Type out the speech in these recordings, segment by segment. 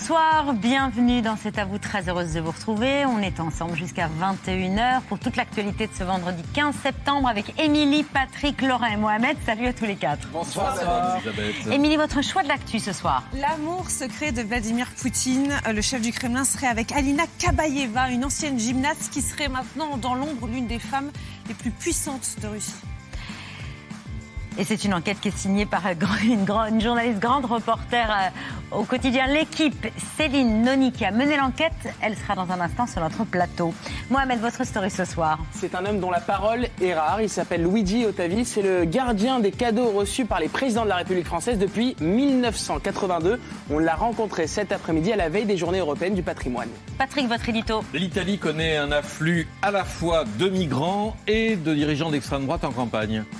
Bonsoir, bienvenue dans cet à vous, très heureuse de vous retrouver. On est ensemble jusqu'à 21h pour toute l'actualité de ce vendredi 15 septembre avec Émilie, Patrick, Laurent et Mohamed. Salut à tous les quatre. Bonsoir, Elisabeth. Émilie, votre choix de l'actu ce soir L'amour secret de Vladimir Poutine. Le chef du Kremlin serait avec Alina Kabaeva, une ancienne gymnaste qui serait maintenant dans l'ombre l'une des femmes les plus puissantes de Russie. Et c'est une enquête qui est signée par une, grande- une journaliste grande reporter euh, au quotidien L'équipe, Céline Noni, qui a mené l'enquête. Elle sera dans un instant sur notre plateau. Mohamed, votre story ce soir. C'est un homme dont la parole est rare. Il s'appelle Luigi Ottavi. C'est le gardien des cadeaux reçus par les présidents de la République française depuis 1982. On l'a rencontré cet après-midi à la veille des Journées européennes du patrimoine. Patrick, votre édito. L'Italie connaît un afflux à la fois de migrants et de dirigeants d'extrême droite en campagne.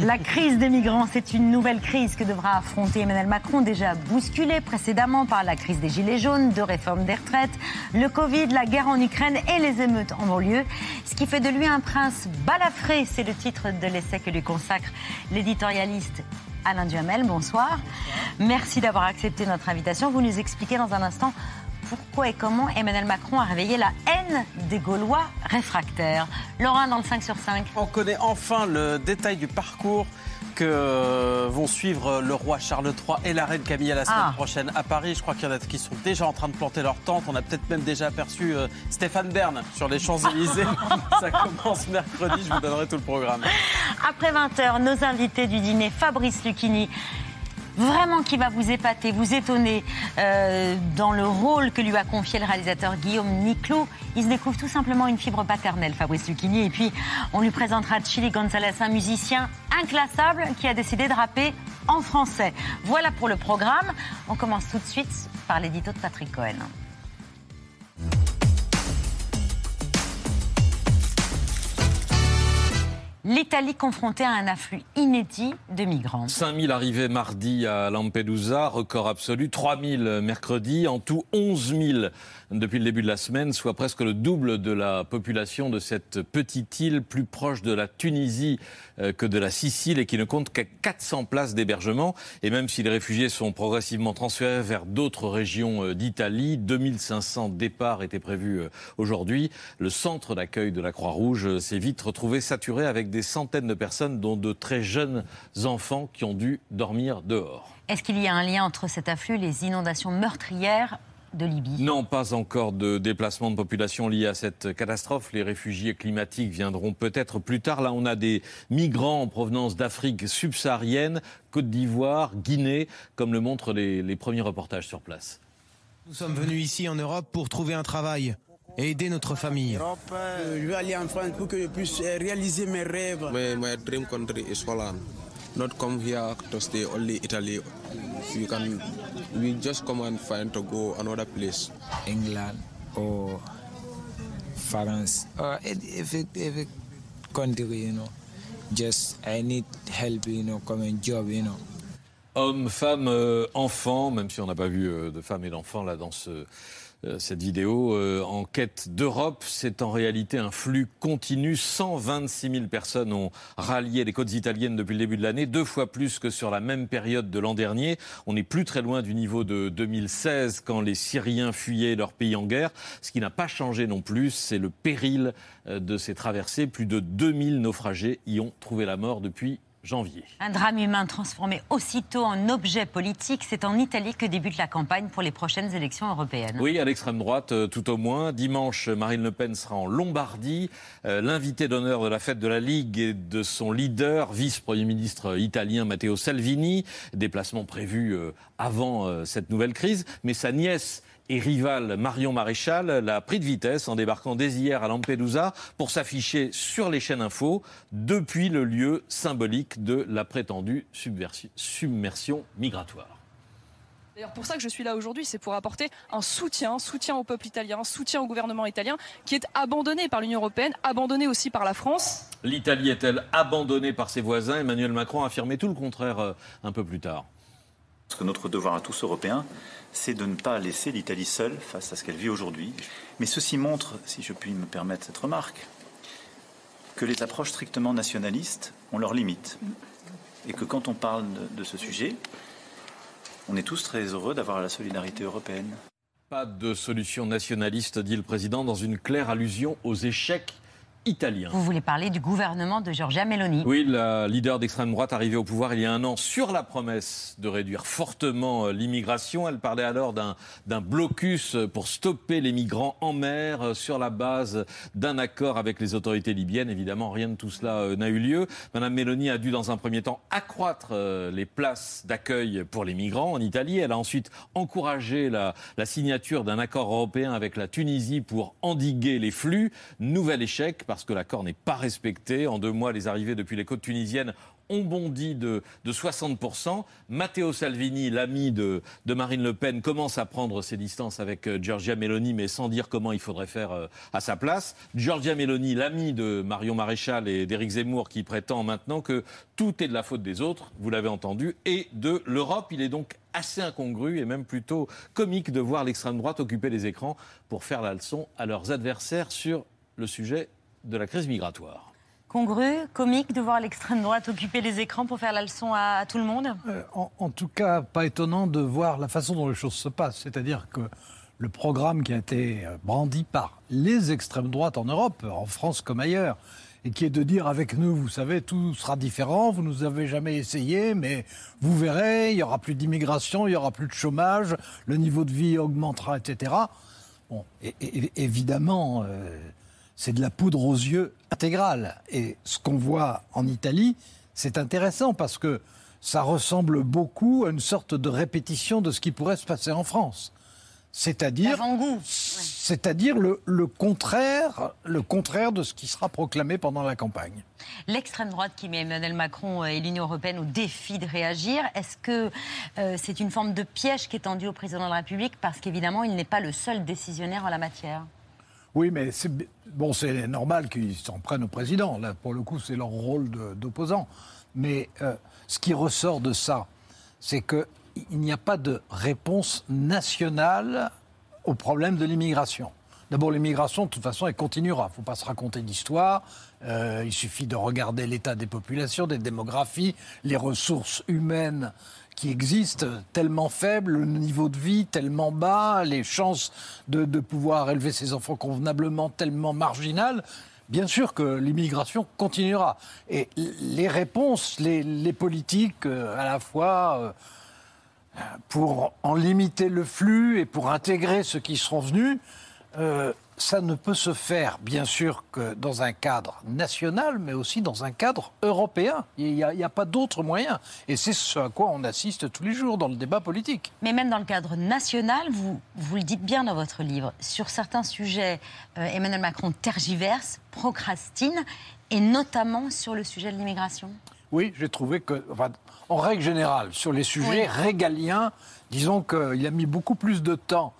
La crise des migrants, c'est une nouvelle crise que devra affronter Emmanuel Macron, déjà bousculé précédemment par la crise des Gilets jaunes, de réforme des retraites, le Covid, la guerre en Ukraine et les émeutes en banlieue. Ce qui fait de lui un prince balafré, c'est le titre de l'essai que lui consacre l'éditorialiste Alain Duhamel. Bonsoir. Merci d'avoir accepté notre invitation. Vous nous expliquez dans un instant pourquoi et comment Emmanuel Macron a réveillé la haine des Gaulois réfractaires. Laurent dans le 5 sur 5. On connaît enfin le détail du parcours euh, vont suivre le roi Charles III et la reine Camilla la semaine Ah. prochaine à Paris. Je crois qu'il y en a qui sont déjà en train de planter leur tente. On a peut-être même déjà aperçu euh, Stéphane Bern sur les Champs-Élysées. Ça commence mercredi, je vous donnerai tout le programme. Après 20h, nos invités du dîner, Fabrice Lucchini, vraiment qui va vous épater, vous étonner euh, dans le rôle que lui a confié le réalisateur Guillaume Niclot. Il se découvre tout simplement une fibre paternelle, Fabrice Lucchini. Et puis, on lui présentera Chili Gonzalez, un musicien inclassable qui a décidé de rapper en français. Voilà pour le programme. On commence tout de suite par l'édito de Patrick Cohen. L'Italie confrontée à un afflux inédit de migrants. 5000 arrivées mardi à Lampedusa, record absolu, 3000 mercredi, en tout 11 000 depuis le début de la semaine, soit presque le double de la population de cette petite île plus proche de la Tunisie euh, que de la Sicile et qui ne compte qu'à 400 places d'hébergement. Et même si les réfugiés sont progressivement transférés vers d'autres régions euh, d'Italie, 2500 départs étaient prévus euh, aujourd'hui. Le centre d'accueil de la Croix-Rouge s'est vite retrouvé saturé avec des centaines de personnes, dont de très jeunes enfants qui ont dû dormir dehors. Est-ce qu'il y a un lien entre cet afflux les inondations meurtrières de Libye Non, pas encore de déplacement de population lié à cette catastrophe. Les réfugiés climatiques viendront peut-être plus tard. Là, on a des migrants en provenance d'Afrique subsaharienne, Côte d'Ivoire, Guinée, comme le montrent les, les premiers reportages sur place. Nous sommes venus ici en Europe pour trouver un travail et aider notre famille. Euh, Je vais aller en France pour que je puisse réaliser mes rêves. My, my dream country is Holland. Not come here to stay only Italy. We can we just come and find to go another place. England or France or if it, if it country, you know. Just I need help, you know, come and job, you know. Hommes, femmes, euh, enfants, même si on n'a pas vu euh, de femmes et d'enfants là dans ce, euh, cette vidéo, euh, en quête d'Europe, c'est en réalité un flux continu. 126 000 personnes ont rallié les côtes italiennes depuis le début de l'année, deux fois plus que sur la même période de l'an dernier. On n'est plus très loin du niveau de 2016 quand les Syriens fuyaient leur pays en guerre. Ce qui n'a pas changé non plus, c'est le péril euh, de ces traversées. Plus de 2000 naufragés y ont trouvé la mort depuis janvier. Un drame humain transformé aussitôt en objet politique, c'est en Italie que débute la campagne pour les prochaines élections européennes. Oui, à l'extrême droite, euh, tout au moins. Dimanche, Marine Le Pen sera en Lombardie. Euh, L'invité d'honneur de la fête de la Ligue et de son leader, vice-premier ministre italien Matteo Salvini. Déplacement prévu euh, avant cette nouvelle crise. Mais sa nièce et rivale Marion Maréchal l'a pris de vitesse en débarquant dès hier à Lampedusa pour s'afficher sur les chaînes info depuis le lieu symbolique de la prétendue submersion migratoire. D'ailleurs, pour ça que je suis là aujourd'hui, c'est pour apporter un soutien, soutien au peuple italien, soutien au gouvernement italien, qui est abandonné par l'Union européenne, abandonné aussi par la France. L'Italie est-elle abandonnée par ses voisins? Emmanuel Macron a affirmé tout le contraire euh, un peu plus tard. Que notre devoir à tous Européens, c'est de ne pas laisser l'Italie seule face à ce qu'elle vit aujourd'hui. Mais ceci montre, si je puis me permettre cette remarque, que les approches strictement nationalistes ont leurs limites. Et que quand on parle de, de ce sujet, on est tous très heureux d'avoir la solidarité européenne. Pas de solution nationaliste, dit le président, dans une claire allusion aux échecs Vous voulez parler du gouvernement de Giorgia Meloni Oui, la leader d'extrême droite arrivée au pouvoir il y a un an sur la promesse de réduire fortement euh, l'immigration. Elle parlait alors d'un blocus pour stopper les migrants en mer euh, sur la base d'un accord avec les autorités libyennes. Évidemment, rien de tout cela euh, n'a eu lieu. Madame Meloni a dû dans un premier temps accroître les places d'accueil pour les migrants en Italie. Elle a ensuite encouragé la, la signature d'un accord européen avec la Tunisie pour endiguer les flux. Nouvel échec parce que l'accord n'est pas respecté. En deux mois, les arrivées depuis les côtes tunisiennes ont bondi de, de 60%. Matteo Salvini, l'ami de, de Marine Le Pen, commence à prendre ses distances avec euh, Giorgia Meloni, mais sans dire comment il faudrait faire euh, à sa place. Giorgia Meloni, l'ami de Marion Maréchal et d'Éric Zemmour, qui prétend maintenant que tout est de la faute des autres, vous l'avez entendu, et de l'Europe. Il est donc assez incongru et même plutôt comique de voir l'extrême droite occuper les écrans pour faire la leçon à leurs adversaires sur le sujet de la crise migratoire. Congru, comique de voir l'extrême droite occuper les écrans pour faire la leçon à, à tout le monde? Euh, en, en tout cas, pas étonnant de voir la façon dont les choses se passent. C'est-à-dire que le programme qui a été euh, brandi par les extrêmes droites en Europe, en France comme ailleurs, et qui est de dire avec nous, vous savez, tout sera différent, vous nous avez jamais essayé, mais vous verrez, il y aura plus d'immigration, il y aura plus de chômage, le niveau de vie augmentera, etc. Bon, et- et- évidemment, euh, c'est de la poudre aux yeux intégrale. Et ce qu'on voit en Italie, c'est intéressant parce que ça ressemble beaucoup à une sorte de répétition de ce qui pourrait se passer en France. C'est-à-dire, c'est-à-dire le, le contraire, le contraire de ce qui sera proclamé pendant la campagne. L'extrême droite qui met Emmanuel Macron et l'Union européenne au défi de réagir, est-ce que euh, c'est une forme de piège qui est tendue au président de la République parce qu'évidemment, il n'est pas le seul décisionnaire en la matière? Oui, mais c'est bon, normal qu'ils s'en prennent au président. Là, pour le coup, c'est leur rôle d'opposant. Mais euh, ce qui ressort de ça, c'est que il n'y a pas de réponse nationale au problème de l'immigration. D'abord, l'immigration, de toute façon, elle continuera. Il ne faut pas se raconter d'histoire. Euh, il suffit de regarder l'état des populations, des démographies, les ressources humaines qui existent, tellement faibles, le niveau de vie tellement bas, les chances de, pouvoir élever ses enfants convenablement tellement marginales. Bien sûr que l'immigration continuera. Et les réponses, les, les politiques, euh, à la fois euh, pour en limiter le flux et pour intégrer ceux qui seront venus, euh, ça ne peut se faire, bien sûr, que dans un cadre national, mais aussi dans un cadre européen. Il n'y a, pas d'autre moyen. Et c'est ce à quoi on assiste tous les jours dans le débat politique. Mais même dans le cadre national, vous, vous le dites bien dans votre livre, sur certains sujets, euh, Emmanuel Macron tergiverse, procrastine, et notamment sur le sujet de l'immigration. Oui, j'ai trouvé que, enfin, en règle générale, sur les sujets régaliens, disons qu'il a mis beaucoup plus de temps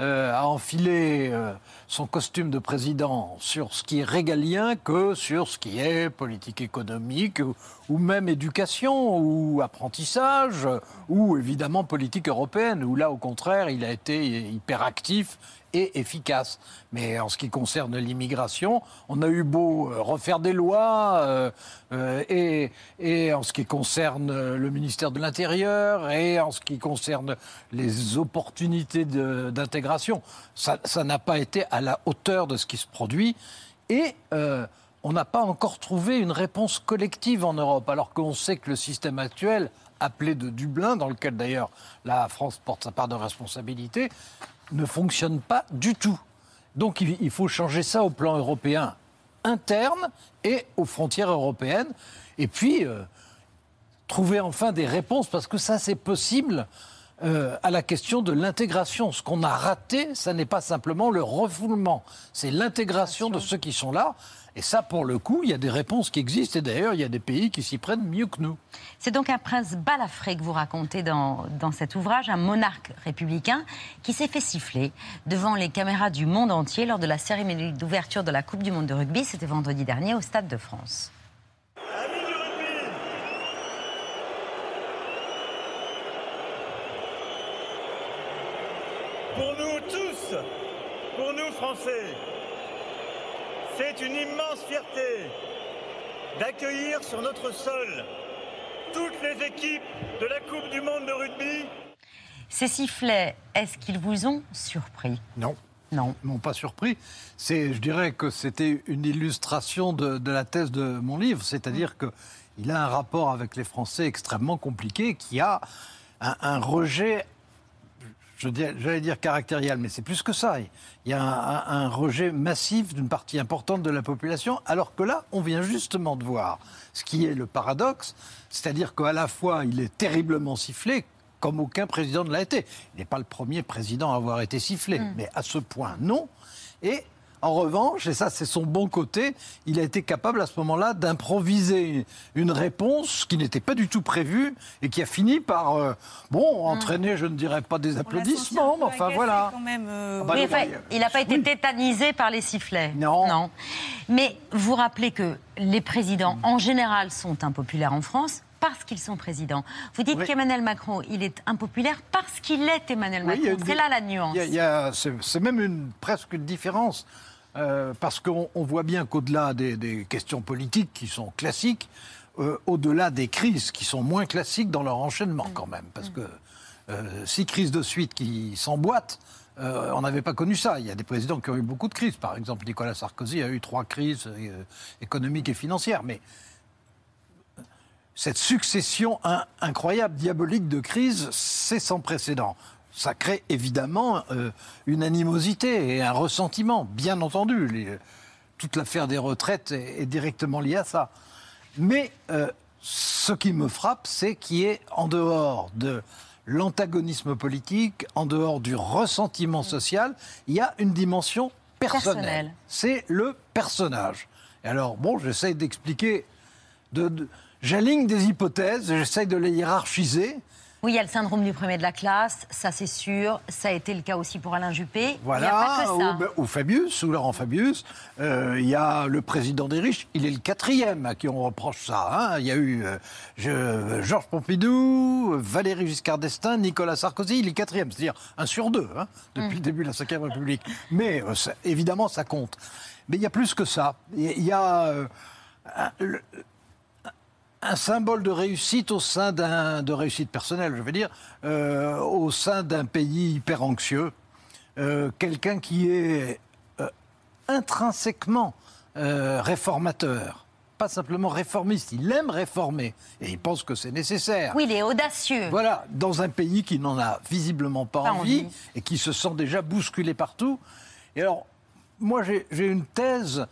euh, à enfiler euh, son costume de président sur ce qui est régalien que sur ce qui est politique économique ou, ou même éducation ou apprentissage ou évidemment politique européenne où là au contraire il a été hyper actif et efficace. Mais en ce qui concerne l'immigration, on a eu beau euh, refaire des lois euh, euh, et, en ce qui concerne le ministère de l'Intérieur et en ce qui concerne les opportunités d'intégration, ça n'a pas été à la hauteur de ce qui se produit. Et on n'a pas encore trouvé une réponse collective en Europe, alors qu'on sait que le système actuel, appelé de Dublin, dans lequel d'ailleurs la France porte sa part de responsabilité, ne fonctionne pas du tout. Donc il faut changer ça au plan européen interne et aux frontières européennes. Et puis, euh, trouver enfin des réponses, parce que ça, c'est possible euh, à la question de l'intégration. Ce qu'on a raté, ça n'est pas simplement le refoulement, c'est l'intégration de ceux qui sont là. Et ça, pour le coup, il y a des réponses qui existent. Et d'ailleurs, il y a des pays qui s'y prennent mieux que nous. C'est donc un prince balafré que vous racontez dans, dans cet ouvrage, un monarque républicain qui s'est fait siffler devant les caméras du monde entier lors de la cérémonie d'ouverture de la Coupe du Monde de rugby. C'était vendredi dernier au Stade de France nous tous, pour nous Français, c'est une immense fierté d'accueillir sur notre sol toutes les équipes de la Coupe du Monde de rugby. Ces sifflets, est-ce qu'ils vous ont surpris? Non. Non. Ils m'ont pas surpris. C'est, je dirais que c'était une illustration de, de la thèse de mon livre, c'est-à-dire que il a un rapport avec les Français extrêmement compliqué, qui a un, un rejet, j'allais dire caractériel, mais c'est plus que ça. Il y a un, un- un rejet massif d'une partie importante de la population, alors que là, on vient justement de voir ce qui est le paradoxe, c'est-à-dire qu'à la fois, il est terriblement sifflé, comme aucun président ne l'a été. Il n'est pas le premier président à avoir été sifflé, mais à ce point, non. Et en revanche, et ça c'est son bon côté, il a été capable à ce moment-là d'improviser une réponse qui n'était pas du tout prévue et qui a fini par, euh, bon, entraîner, je ne dirais pas des applaudissements, mais enfin voilà. Quand même, euh, Ah bah, Oui, le- enfin, il n'a pas été tétanisé par les sifflets. Non. Mais vous rappelez que les présidents, en général, sont impopulaires en France parce qu'ils sont présidents. Vous dites Oui. qu'Emmanuel Macron, il est impopulaire parce qu'il est Emmanuel Macron. une C'est là la nuance. il y a- il y a- c'est c'est même une, presque une différence, euh, parce qu'on on voit bien qu'au-delà des, des questions politiques qui sont classiques, euh, au-delà des crises qui sont moins classiques dans leur enchaînement quand même, parce que euh, six crises de suite qui s'emboîtent, euh, on n'avait pas connu ça. Il y a des présidents qui ont eu beaucoup de crises. Par exemple, Nicolas Sarkozy a eu trois crises euh, économiques et financières. Mais cette succession in- incroyable, diabolique de crises, c'est sans précédent. Ça crée évidemment euh, une animosité et un ressentiment, bien entendu. Les- toute l'affaire des retraites est, est directement liée à ça. Mais euh, ce qui me frappe, c'est qu'il y ait en dehors de l'antagonisme politique, en dehors du ressentiment social, il y a une dimension personnelle. C'est le personnage. Et alors, bon, j'essaye d'expliquer, de, de- j'aligne des hypothèses, j'essaye de les hiérarchiser. Oui, il y a le syndrome du premier de la classe, ça c'est sûr. Ça a été le cas aussi pour Alain Juppé. Voilà, Il n'y a pas que ça. Ou, ou Fabius, ou Laurent Fabius. Euh, Il y a le président des riches, il est le quatrième à qui on reproche ça. hein. Il y a eu euh, je- Georges Pompidou, Valéry Giscard d'Estaing, Nicolas Sarkozy, il est quatrième, c'est-à-dire un sur deux hein, depuis le début de la Ve République. Mais euh, ça- évidemment, ça compte. Mais il y a plus que ça. Il y a- le- un symbole de réussite au sein d'un de réussite personnelle, je veux dire, euh, au sein d'un pays hyper anxieux, Euh, quelqu'un qui est euh, intrinsèquement réformateur, pas simplement réformiste. Il aime réformer et il pense que c'est nécessaire. Oui, il est audacieux. Voilà, dans un pays qui n'en a visiblement pas, Pas envie, envie. et qui se sent déjà bousculé partout. Et alors, moi, j'ai j'ai une thèse.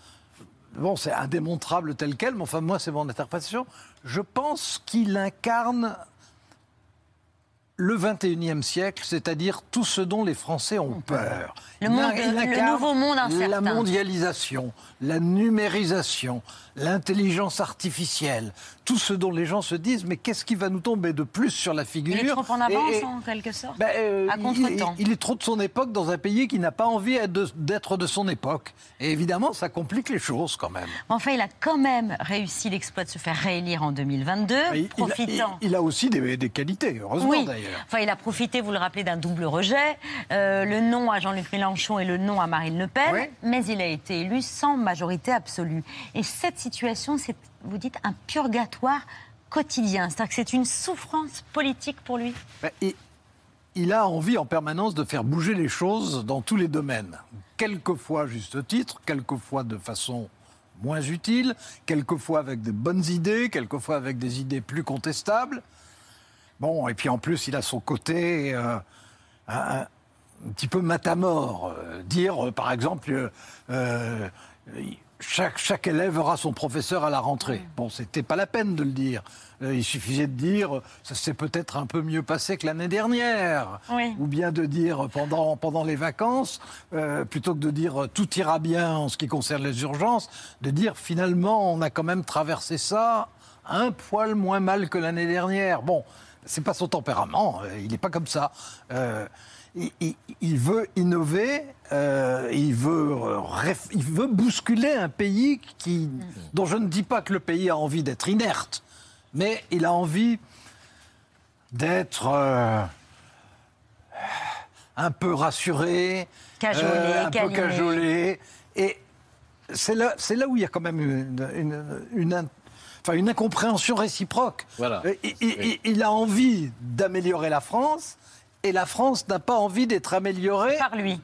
Bon, c'est indémontrable tel quel, mais enfin, moi, c'est mon interprétation. Je pense qu'il incarne le 21e siècle, c'est-à-dire tout ce dont les Français ont peur. Le monde- le nouveau monde incertain. La mondialisation, la numérisation, l'intelligence artificielle, tout ce dont les gens se disent, mais qu'est-ce qui va nous tomber de plus sur la figure Il est trop en avance, Et- et- en quelque sorte. ben, euh, à contre-temps. Il, il est trop de son époque dans un pays qui n'a pas envie d'être de- son époque. Et évidemment, ça complique les choses quand même. Enfin, il a quand même réussi l'exploit de se faire réélire en 2022, Il, il- profitant. il- il a aussi des, des qualités, heureusement oui, d'ailleurs. Enfin, il a profité, vous le rappelez, d'un double rejet, euh, le non à Jean-Luc Mélenchon et le non à Marine Le Pen, Oui. mais il a été élu sans majorité absolue. Et cette situation, c'est, vous dites, un purgatoire quotidien. C'est-à-dire que c'est une souffrance politique pour lui. Ben, il, il a envie en permanence de faire bouger les choses dans tous les domaines. Quelquefois juste titre, quelquefois de façon moins utile, quelquefois avec de bonnes idées, quelquefois avec des idées plus contestables. Bon, et puis en plus, il a son côté euh, un, un petit peu matamor. Euh, dire, euh, par exemple, euh, chaque, chaque élève aura son professeur à la rentrée. Bon, c'était pas la peine de le dire. Il suffisait de dire ça s'est peut-être un peu mieux passé que l'année dernière. Oui. Ou bien de dire pendant, pendant les vacances, euh, plutôt que de dire tout ira bien en ce qui concerne les urgences, de dire finalement on a quand même traversé ça un poil moins mal que l'année dernière. Bon, c'est pas son tempérament, euh, il n'est pas comme ça. Euh, il, il- il veut innover, euh, il, veut, il veut bousculer un pays qui, dont je ne dis pas que le pays a envie d'être inerte, mais il a envie d'être euh, un peu rassuré, Cajolé, un peu cajolé. Et c'est là, là où il y a quand même une, une, une enfin, une incompréhension réciproque. Voilà. Euh, Il, il- il- il a envie d'améliorer la France. Et la France n'a pas envie d'être améliorée Par lui.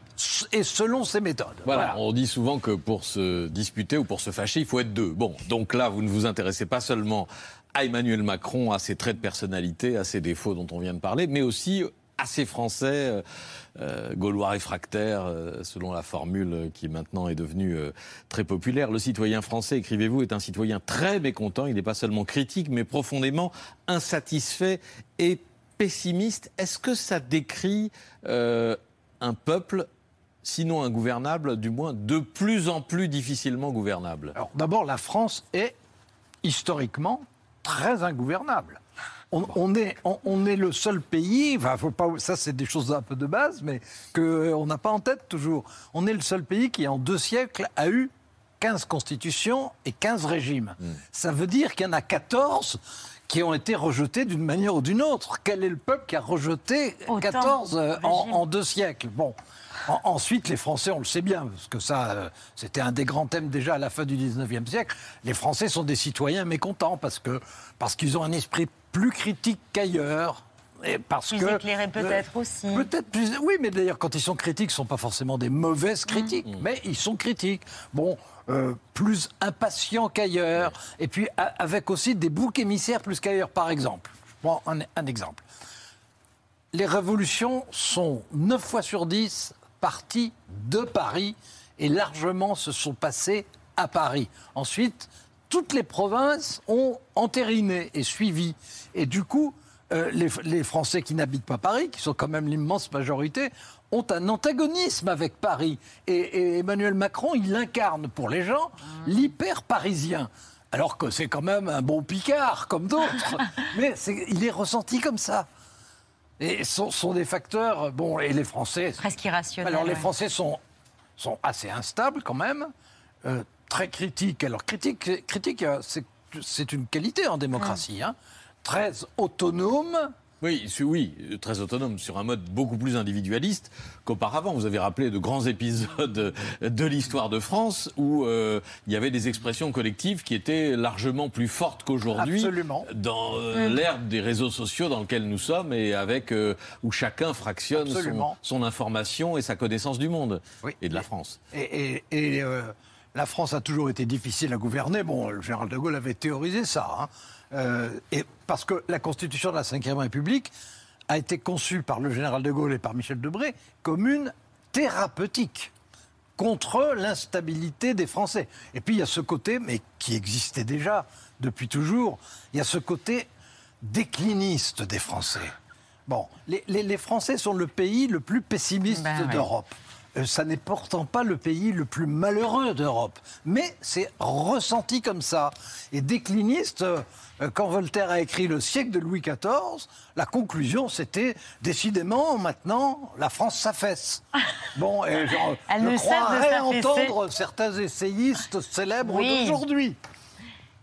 et selon ses méthodes. Voilà, on dit souvent que pour se disputer ou pour se fâcher, il faut être deux. Bon, donc là, vous ne vous intéressez pas seulement à Emmanuel Macron, à ses traits de personnalité, à ses défauts dont on vient de parler, mais aussi ces Français euh, euh, gaulois réfractaires, euh, selon la formule qui maintenant est devenue très populaire. Le citoyen français, écrivez-vous, est un citoyen très mécontent. Il n'est pas seulement critique, mais profondément insatisfait et pessimiste. Est-ce que ça décrit un peuple sinon ingouvernable, du moins de plus en plus difficilement gouvernable? Alors d'abord, la France est historiquement très ingouvernable. On, on est, on, on est le seul pays, enfin, faut pas, ça c'est des choses un peu de base, mais qu'on n'a pas en tête toujours. On est le seul pays qui, en deux siècles, a eu 15 constitutions et 15 régimes. Ça veut dire qu'il y en a 14 qui ont été rejetés d'une manière ou d'une autre. Quel est le peuple qui a rejeté Autant 14 euh, en, en deux siècles? Bon. En- ensuite, les Français, on le sait bien, parce que ça, euh, c'était un des grands thèmes déjà à la fin du 19e siècle. Les Français sont des citoyens mécontents parce que parce qu'ils ont un esprit plus critique qu'ailleurs. Et parce Plus que éclairé peut-être aussi. Peut-être plus. Oui, mais d'ailleurs, quand ils sont critiques, ce ne sont pas forcément des mauvaises critiques, mais ils sont critiques. Bon, euh, plus impatients qu'ailleurs. Et puis, a- avec aussi des boucs émissaires plus qu'ailleurs. Par exemple, je prends un, un exemple. Les révolutions sont 9 fois sur 10 parties de Paris et largement se sont passées à Paris. Ensuite, toutes les provinces ont entériné et suivi. Et du coup, euh, les, les Français qui n'habitent pas Paris, qui sont quand même l'immense majorité, ont un antagonisme avec Paris. Et, et Emmanuel Macron, il incarne pour les gens l'hyper-parisien. Alors que c'est quand même un bon Picard, comme d'autres. Mais il est ressenti comme ça. Et ce sont, sont des facteurs. Bon, et les Français. Presque irrationnel. Alors, les. Français sont, sont assez instables quand même, euh, très critiques. Alors, critique, critique euh, c'est- une qualité en démocratie. hein. Très autonome. Oui, oui, très autonome, sur un mode beaucoup plus individualiste qu'auparavant. Vous avez rappelé de grands épisodes de l'histoire de France où euh, il y avait des expressions collectives qui étaient largement plus fortes qu'aujourd'hui dans euh, l'ère des réseaux sociaux dans lequel nous sommes et avec euh, où chacun fractionne son, information et sa connaissance du monde Oui. et de la France. Et, et- et, euh, la France a toujours été difficile à gouverner. Bon, le général de Gaulle avait théorisé ça. hein. Euh, et parce que la Constitution de la Ve République a été conçue par le général de Gaulle et par Michel Debré comme une thérapeutique contre l'instabilité des Français. Et puis il y a ce côté, mais qui existait déjà depuis toujours, il y a ce côté décliniste des Français. Bon, les, les- les Français sont le pays le plus pessimiste Ben d'Europe. Ça n'est pourtant pas le pays le plus malheureux d'Europe. Mais c'est ressenti comme ça. Et décliniste, euh, euh, quand Voltaire a écrit Le siècle de Louis XIV, la conclusion c'était décidément maintenant la France s'affaisse. Bon, et genre, Elle je ne cesse de croirais s'affaisser. entendre certains essayistes célèbres Oui. d'aujourd'hui.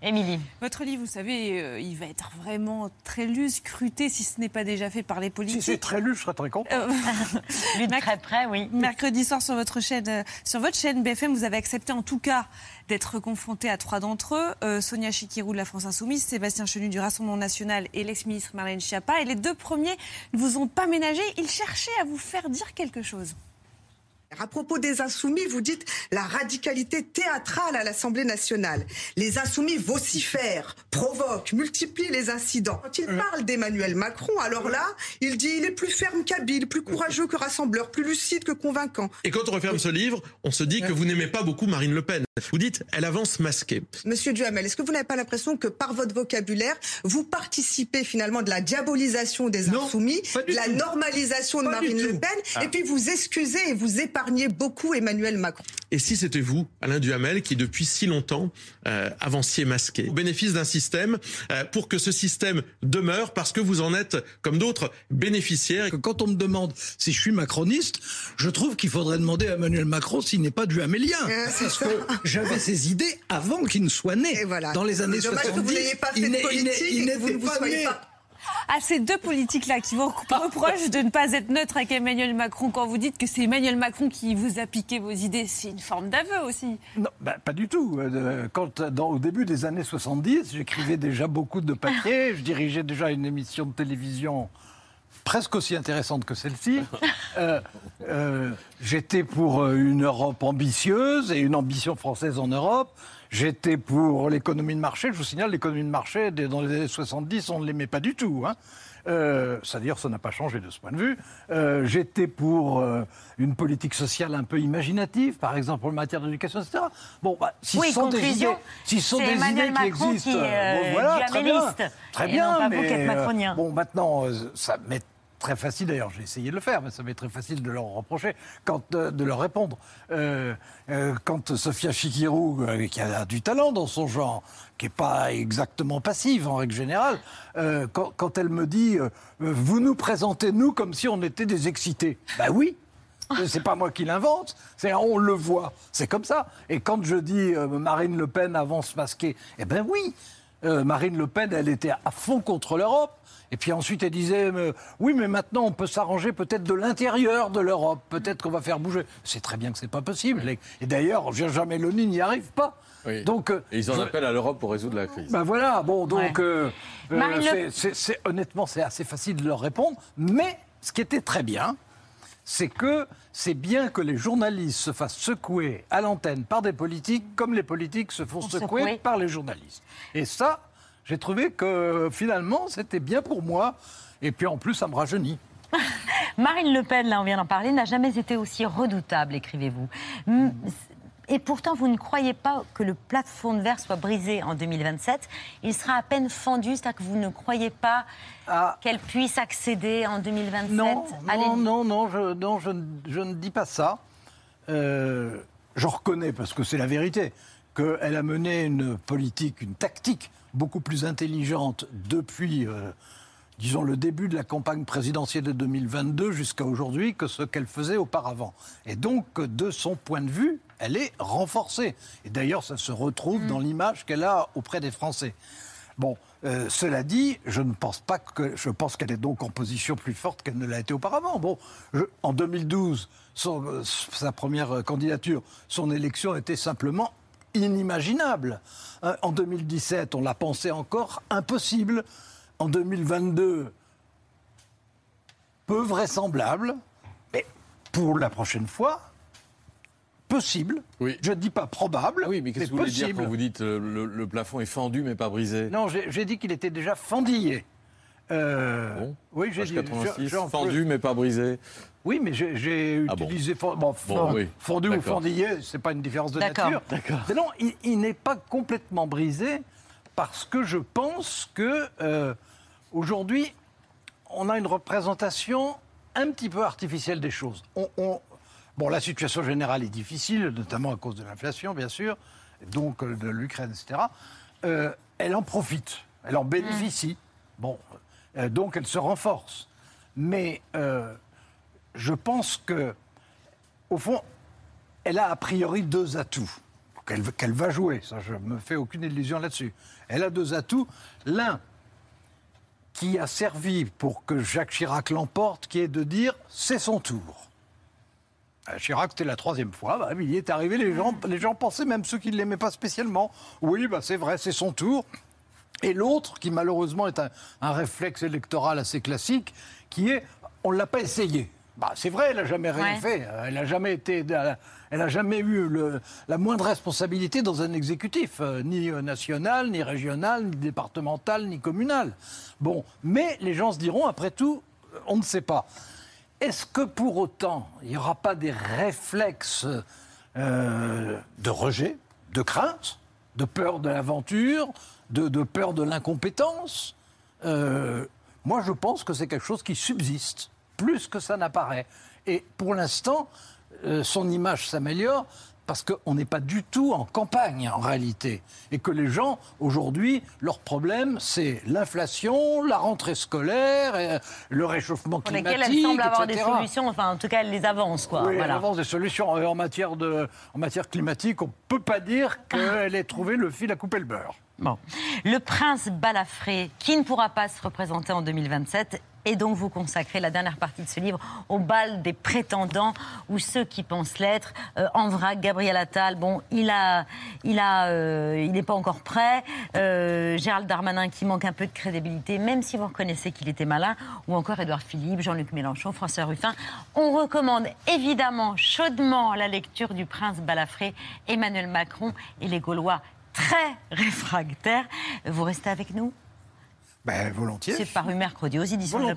Émilie. Votre livre, vous savez, euh, il va être vraiment très lu, scruté, si ce n'est pas déjà fait par les Si politiques. c'est très lu, je serais très content. Euh, Lui de très près, oui. Mercredi soir sur votre chaîne, euh, sur votre chaîne BFM, vous avez accepté en tout cas d'être confronté à trois d'entre eux euh, Sonia Chikirou de la France Insoumise, Sébastien Chenu du Rassemblement National et l'ex-ministre Marlène Schiappa. Et les deux premiers ne vous ont pas ménagé. Ils cherchaient à vous faire dire quelque chose. À propos des insoumis, vous dites la radicalité théâtrale à l'Assemblée nationale. Les insoumis vocifèrent, provoquent, multiplient les incidents. Quand il parle d'Emmanuel Macron, alors là, il dit il est plus ferme qu'habile, plus courageux que rassembleur, plus lucide que convaincant. Et quand on referme ce livre, on se dit que vous n'aimez pas beaucoup Marine Le Pen. Vous dites elle avance masquée. Monsieur Duhamel, est-ce que vous n'avez pas l'impression que par votre vocabulaire, vous participez finalement de la diabolisation des insoumis, de la normalisation de Pas Marine Le. Pen, Ah. et puis vous excusez et vous épargnez beaucoup Emmanuel Macron Et si c'était vous, Alain Duhamel, qui depuis si longtemps euh, avanciez masqué, au bénéfice d'un système, euh, pour que ce système demeure, parce que vous en êtes, comme d'autres, bénéficiaires. Quand on me demande si je suis macroniste, je trouve qu'il faudrait demander à Emmanuel Macron s'il n'est pas duhamélien. Euh, c'est parce ça. que j'avais ses idées avant qu'il ne soit né. Dans les années C'est dommage que vous 70, pas fait il de et n'était pas né. pas À ces deux politiques-là qui vous reprochent de ne pas être neutre avec Emmanuel Macron quand vous dites que c'est Emmanuel Macron qui vous a piqué vos idées, c'est une forme d'aveu aussi. Non, bah, pas du tout. Euh, Quand, dans- au début des années 70, j'écrivais déjà beaucoup de papiers, je dirigeais déjà une émission de télévision presque aussi intéressante que celle-ci. Euh, euh, J'étais pour euh, une Europe ambitieuse et une ambition française en Europe. J'étais pour l'économie de marché. Je vous signale, l'économie de marché, dans les années 70, on ne l'aimait pas du tout. Hein. Euh, C'est-à-dire, ça n'a pas changé de ce point de vue. Euh, J'étais pour euh, une politique sociale un peu imaginative, par exemple en matière d'éducation, etc. Bon, bah, si Oui, ce sont des idées, si sont des Emmanuel idées qui existent, qui bon, voilà, très bien, très bien. mais, bon, maintenant, ça m'est très facile. D'ailleurs, j'ai essayé de le faire, mais ça m'est très facile de leur reprocher, euh, de leur répondre. Euh, euh, quand Sophia Chikirou, qui a du talent dans son genre, qui n'est pas exactement passive en règle générale, quand, elle me dit Vous nous présentez, nous, comme si on était des excités. Ben oui c'est pas moi qui l'invente, c'est on le voit, c'est comme ça. Et quand je dis Marine Le Pen avance masquée, eh ben oui, euh, Marine Le Pen, elle était à fond contre l'Europe. Et puis ensuite, elle disait euh, oui, mais maintenant on peut s'arranger peut-être de l'intérieur de l'Europe, peut-être qu'on va faire bouger. C'est très bien que c'est pas possible. Et, et d'ailleurs, Giorgia Meloni n'y arrive pas. Oui. Donc, euh, Et ils en je- appellent à l'Europe pour résoudre la crise. ben voilà, bon, donc, Ouais. euh, euh, Marine Le- honnêtement, c'est assez facile de leur répondre. Mais ce qui était très bien, c'est que c'est bien que les journalistes se fassent secouer à l'antenne par des politiques, comme les politiques se font secouer. par les journalistes. Et ça, j'ai trouvé que finalement, c'était bien pour moi. Et puis en plus, ça me rajeunit. Marine Le Pen, là on vient d'en parler, n'a jamais été aussi redoutable, écrivez-vous. Et pourtant, vous ne croyez pas que le plafond de verre soit brisé en 2027. Il sera à peine fendu, c'est-à-dire que vous ne croyez pas qu'elle puisse accéder en 2027 Ah. Non, à non, non, non, je, non, je ne dis pas ça. Euh, je reconnais, parce que c'est la vérité, qu'elle a mené une politique, une tactique beaucoup plus intelligente depuis, euh, disons, le début de la campagne présidentielle de 2022 jusqu'à aujourd'hui que ce qu'elle faisait auparavant. Et donc, de son point de vue, elle est renforcée. Et d'ailleurs, ça se retrouve dans l'image qu'elle a auprès des Français. Bon, euh, cela dit, je ne pense pas que. Je pense qu'elle est donc en position plus forte qu'elle ne l'a été auparavant. Bon, je- en 2012, son- euh, sa première euh, candidature, son élection était simplement inimaginable. Hein, en 2017, on la pensait encore impossible. En 2022, peu vraisemblable. Mais pour la prochaine fois, possible. Je ne dis pas probable. Ah oui, mais qu'est-ce que vous voulez dire possible. quand vous dites euh, le, le plafond est fendu mais pas brisé Non, j'ai dit qu'il était déjà fendillé. Euh, oui, j'ai dit. 86, je- fendu mais pas brisé. Oui, mais j'ai- Ah bon. utilisé bon, Bon, oui, fendu ou fendillé, c'est pas une différence de nature. D'accord. Non, il, il n'est pas complètement brisé parce que je pense que euh, aujourd'hui, on a une représentation un petit peu artificielle des choses. On- on- bon, la situation générale est difficile, notamment à cause de l'inflation, bien sûr, donc euh, de l'Ukraine, etc. Euh, elle en profite, elle en bénéficie. Bon, euh, donc elle se renforce. Mais euh, je pense que, au fond, elle a a priori deux atouts qu'elle qu'elle va jouer. Ça, je me fais aucune illusion là-dessus. Elle a deux atouts. L'un qui a servi pour que Jacques Chirac l'emporte, qui est de dire c'est son tour. Euh, Chirac, c'était la troisième fois. Bah, il y est arrivé, les gens, les gens pensaient, même ceux qui ne l'aimaient pas spécialement, oui, bah, c'est vrai, c'est son tour. Et l'autre, qui malheureusement est un, un réflexe électoral assez classique, qui est on ne l'a pas essayé. Bah, c'est vrai, elle n'a jamais rien Ouais. fait. Elle n'a jamais été, elle n'a jamais eu le- la moindre responsabilité dans un exécutif, euh, ni euh, national, ni régional, ni départemental, ni communal. Bon, mais les gens se diront, après tout, euh, on ne sait pas. Est-ce que pour autant, il n'y aura pas des réflexes euh, de rejet, de crainte, de peur de l'aventure, de, peur de l'incompétence? Euh, Moi, je pense que c'est quelque chose qui subsiste, plus que ça n'apparaît. Et pour l'instant, euh, son image s'améliore parce qu'on n'est pas du tout en campagne en réalité. Et que les gens, aujourd'hui, leur problème, c'est l'inflation, la rentrée scolaire, euh, le réchauffement Pour climatique. lesquelles elle semble avoir des solutions, enfin en tout cas elle les avance quoi. Oui, elle voilà. avance des solutions. En matière, de, en matière climatique, on ne peut pas dire qu'elle ait trouvé le fil à couper le beurre. Bon. Le prince Balafré, qui ne pourra pas se représenter en 2027, et donc vous consacrez la dernière partie de ce livre au bal des prétendants ou ceux qui pensent l'être. Euh, en vrac, Gabriel Attal, bon, il a, il a, euh, il n'est pas encore prêt. Euh, Gérald Darmanin qui manque un peu de crédibilité, même si vous reconnaissez qu'il était malin, ou encore Édouard Philippe, Jean-Luc Mélenchon, François Ruffin. On recommande évidemment chaudement la lecture du prince Balafré, Emmanuel Macron et les Gaulois très réfractaires. Vous restez avec nous Ben, volontiers. c'est paru mercredi aux éditions de.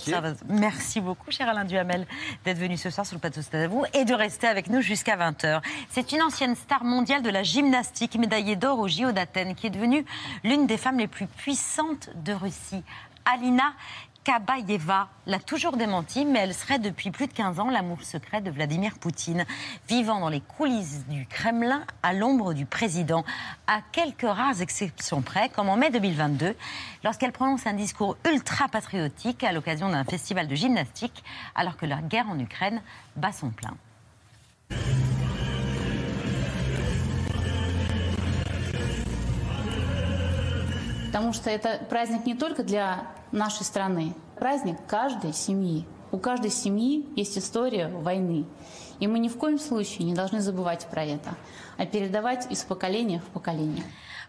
Merci beaucoup, cher Alain Duhamel, d'être venu ce soir sur le plateau Stade à vous et de rester avec nous jusqu'à 20h. C'est une ancienne star mondiale de la gymnastique, médaillée d'or au JO d'Athènes, qui est devenue l'une des femmes les plus puissantes de Russie. Alina Kabaeva l'a toujours démenti, mais elle serait depuis plus de 15 ans l'amour secret de Vladimir Poutine, vivant dans les coulisses du Kremlin à l'ombre du président, à quelques rares exceptions près, comme en mai 2022, lorsqu'elle prononce un discours ultra patriotique à l'occasion d'un festival de gymnastique, alors que la guerre en Ukraine bat son plein. Потому что это праздник не только для нашей страны, праздник каждой семьи. У каждой семьи есть история войны. И мы ни в коем случае не должны забывать про это, а передавать из поколения в поколение.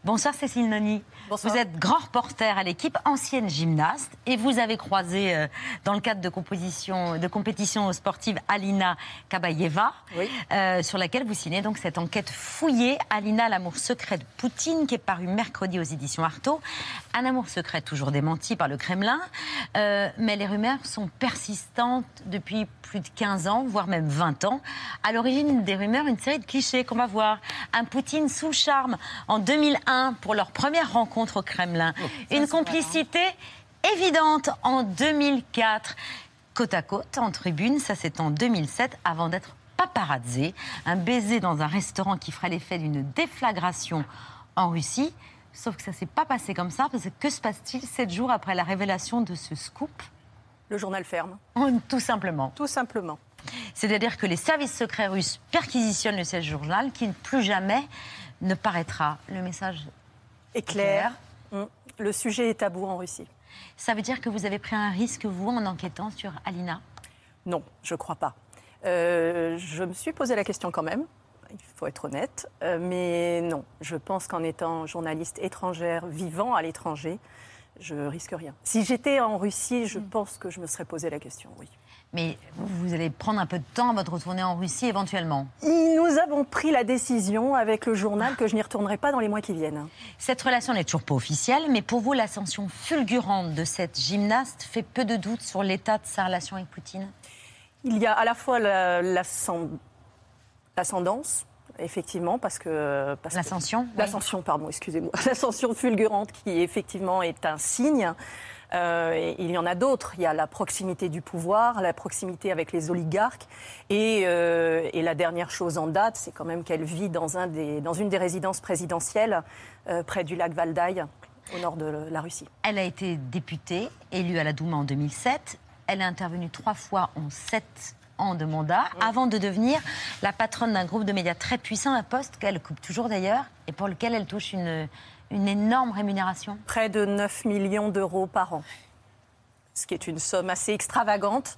Bonsoir Cécile Noni. Vous êtes grand reporter à l'équipe, ancienne gymnaste, et vous avez croisé euh, dans le cadre de, composition, de compétition sportive Alina Kabayeva, euh, sur laquelle vous signez donc cette enquête fouillée, Alina, l'amour secret de Poutine, qui est paru mercredi aux éditions Artaud. Un amour secret toujours démenti par le Kremlin, euh, mais les rumeurs sont persistantes depuis plus de 15 ans, voire même 20 ans. À l'origine des rumeurs, une série de clichés qu'on va voir. Un Poutine sous charme en 2001 pour leur première rencontre au Kremlin. Une complicité évidente en 2004. Côte à côte, en tribune, ça c'est en 2007, avant d'être paparazzi. Un baiser dans un restaurant qui ferait l'effet d'une déflagration en Russie. Sauf que ça s'est pas passé comme ça, parce que que se passe-t-il sept jours après la révélation de ce scoop? Le journal ferme. Tout simplement. Tout simplement. C'est-à-dire que les services secrets russes perquisitionnent le siège journal qui ne plus jamais ne paraîtra. Le message est clair. Mm. Le sujet est tabou en Russie. Ça veut dire que vous avez pris un risque, vous, en enquêtant sur Alina? Non, je crois pas. Euh, je me suis posé la question quand même. Il faut être honnête. Euh, mais non, je pense qu'en étant journaliste étrangère, vivant à l'étranger, je risque rien. Si j'étais en Russie, je pense que je me serais posé la question, oui. Mais vous allez prendre un peu de temps avant de retourner en Russie éventuellement. Nous avons pris la décision avec le journal que je n'y retournerai pas dans les mois qui viennent. Cette relation n'est toujours pas officielle, mais pour vous, l'ascension fulgurante de cette gymnaste fait peu de doute sur l'état de sa relation avec Poutine? Il y a à la fois la- l'ascend- l'ascendance, effectivement, parce que... L'ascension L'ascension, pardon, excusez-moi. L'ascension fulgurante qui, effectivement, est un signe. Euh, et il y en a d'autres. Il y a la proximité du pouvoir, la proximité avec les oligarques. Et, euh, et la dernière chose en date, c'est quand même qu'elle vit dans, un des, dans une des résidences présidentielles euh, près du lac Valdaï, au nord de la Russie. Elle a été députée, élue à la Douma en 2007. Elle est intervenue trois fois en sept ans de mandat, avant de devenir la patronne d'un groupe de médias très puissant, un poste qu'elle occupe toujours d'ailleurs, et pour lequel elle touche une, une énorme rémunération. Près de 9 millions d'euros par an. Ce qui est une somme assez extravagante,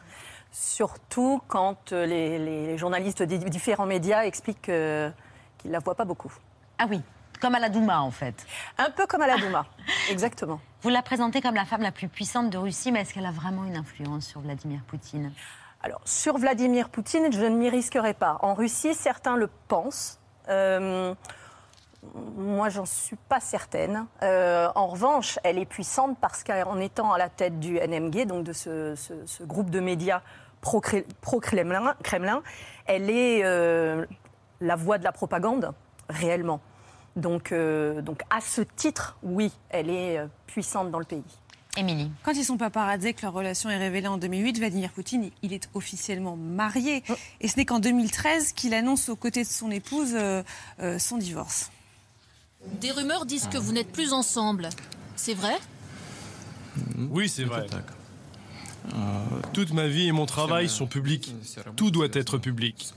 surtout quand euh, les, les journalistes des différents médias expliquent euh, qu'ils ne la voient pas beaucoup. Ah oui, comme à la Douma en fait. Un peu comme à la Douma, exactement. Vous la présentez comme la femme la plus puissante de Russie, mais est-ce qu'elle a vraiment une influence sur Vladimir Poutine? Alors, sur Vladimir Poutine, je ne m'y risquerai pas. En Russie, certains le pensent. Euh, moi, j'en suis pas certaine. Euh, en revanche, elle est puissante parce qu'en étant à la tête du NMG, donc de ce, groupe de médias pro-Kremlin, Kremlin, elle est euh, la voix de la propagande, réellement. Donc, euh, à ce titre, oui, elle est puissante dans le pays. Émilie. Quand ils sont paparazzés, que leur relation est révélée en 2008, Vladimir Poutine, il est officiellement marié. Et ce n'est qu'en 2013 qu'il annonce aux côtés de son épouse euh, euh, son divorce. Des rumeurs disent que vous n'êtes plus ensemble. C'est vrai? Oui, c'est vrai. Toute ma vie et mon travail sont publics. Tout doit être public.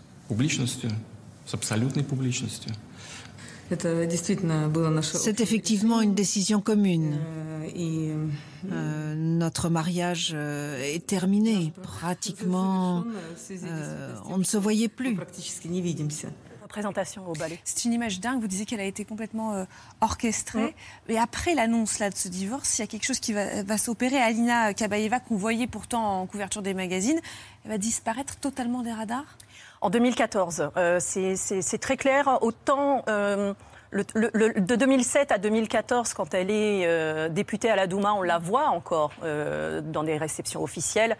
C'est effectivement une décision commune. Euh, notre mariage euh, est terminé. Pratiquement, euh, on ne se voyait plus. Représentation au ballet. C'est une image dingue. Vous disiez qu'elle a été complètement euh, orchestrée. Et après l'annonce là de ce divorce, il y a quelque chose qui va, va s'opérer. Alina Kabaeva, qu'on voyait pourtant en couverture des magazines, elle va disparaître totalement des radars? En 2014, euh, c'est- très clair. Autant euh, le- de 2007 à 2014, quand elle est euh, députée à la Douma, on la voit encore dans des réceptions officielles.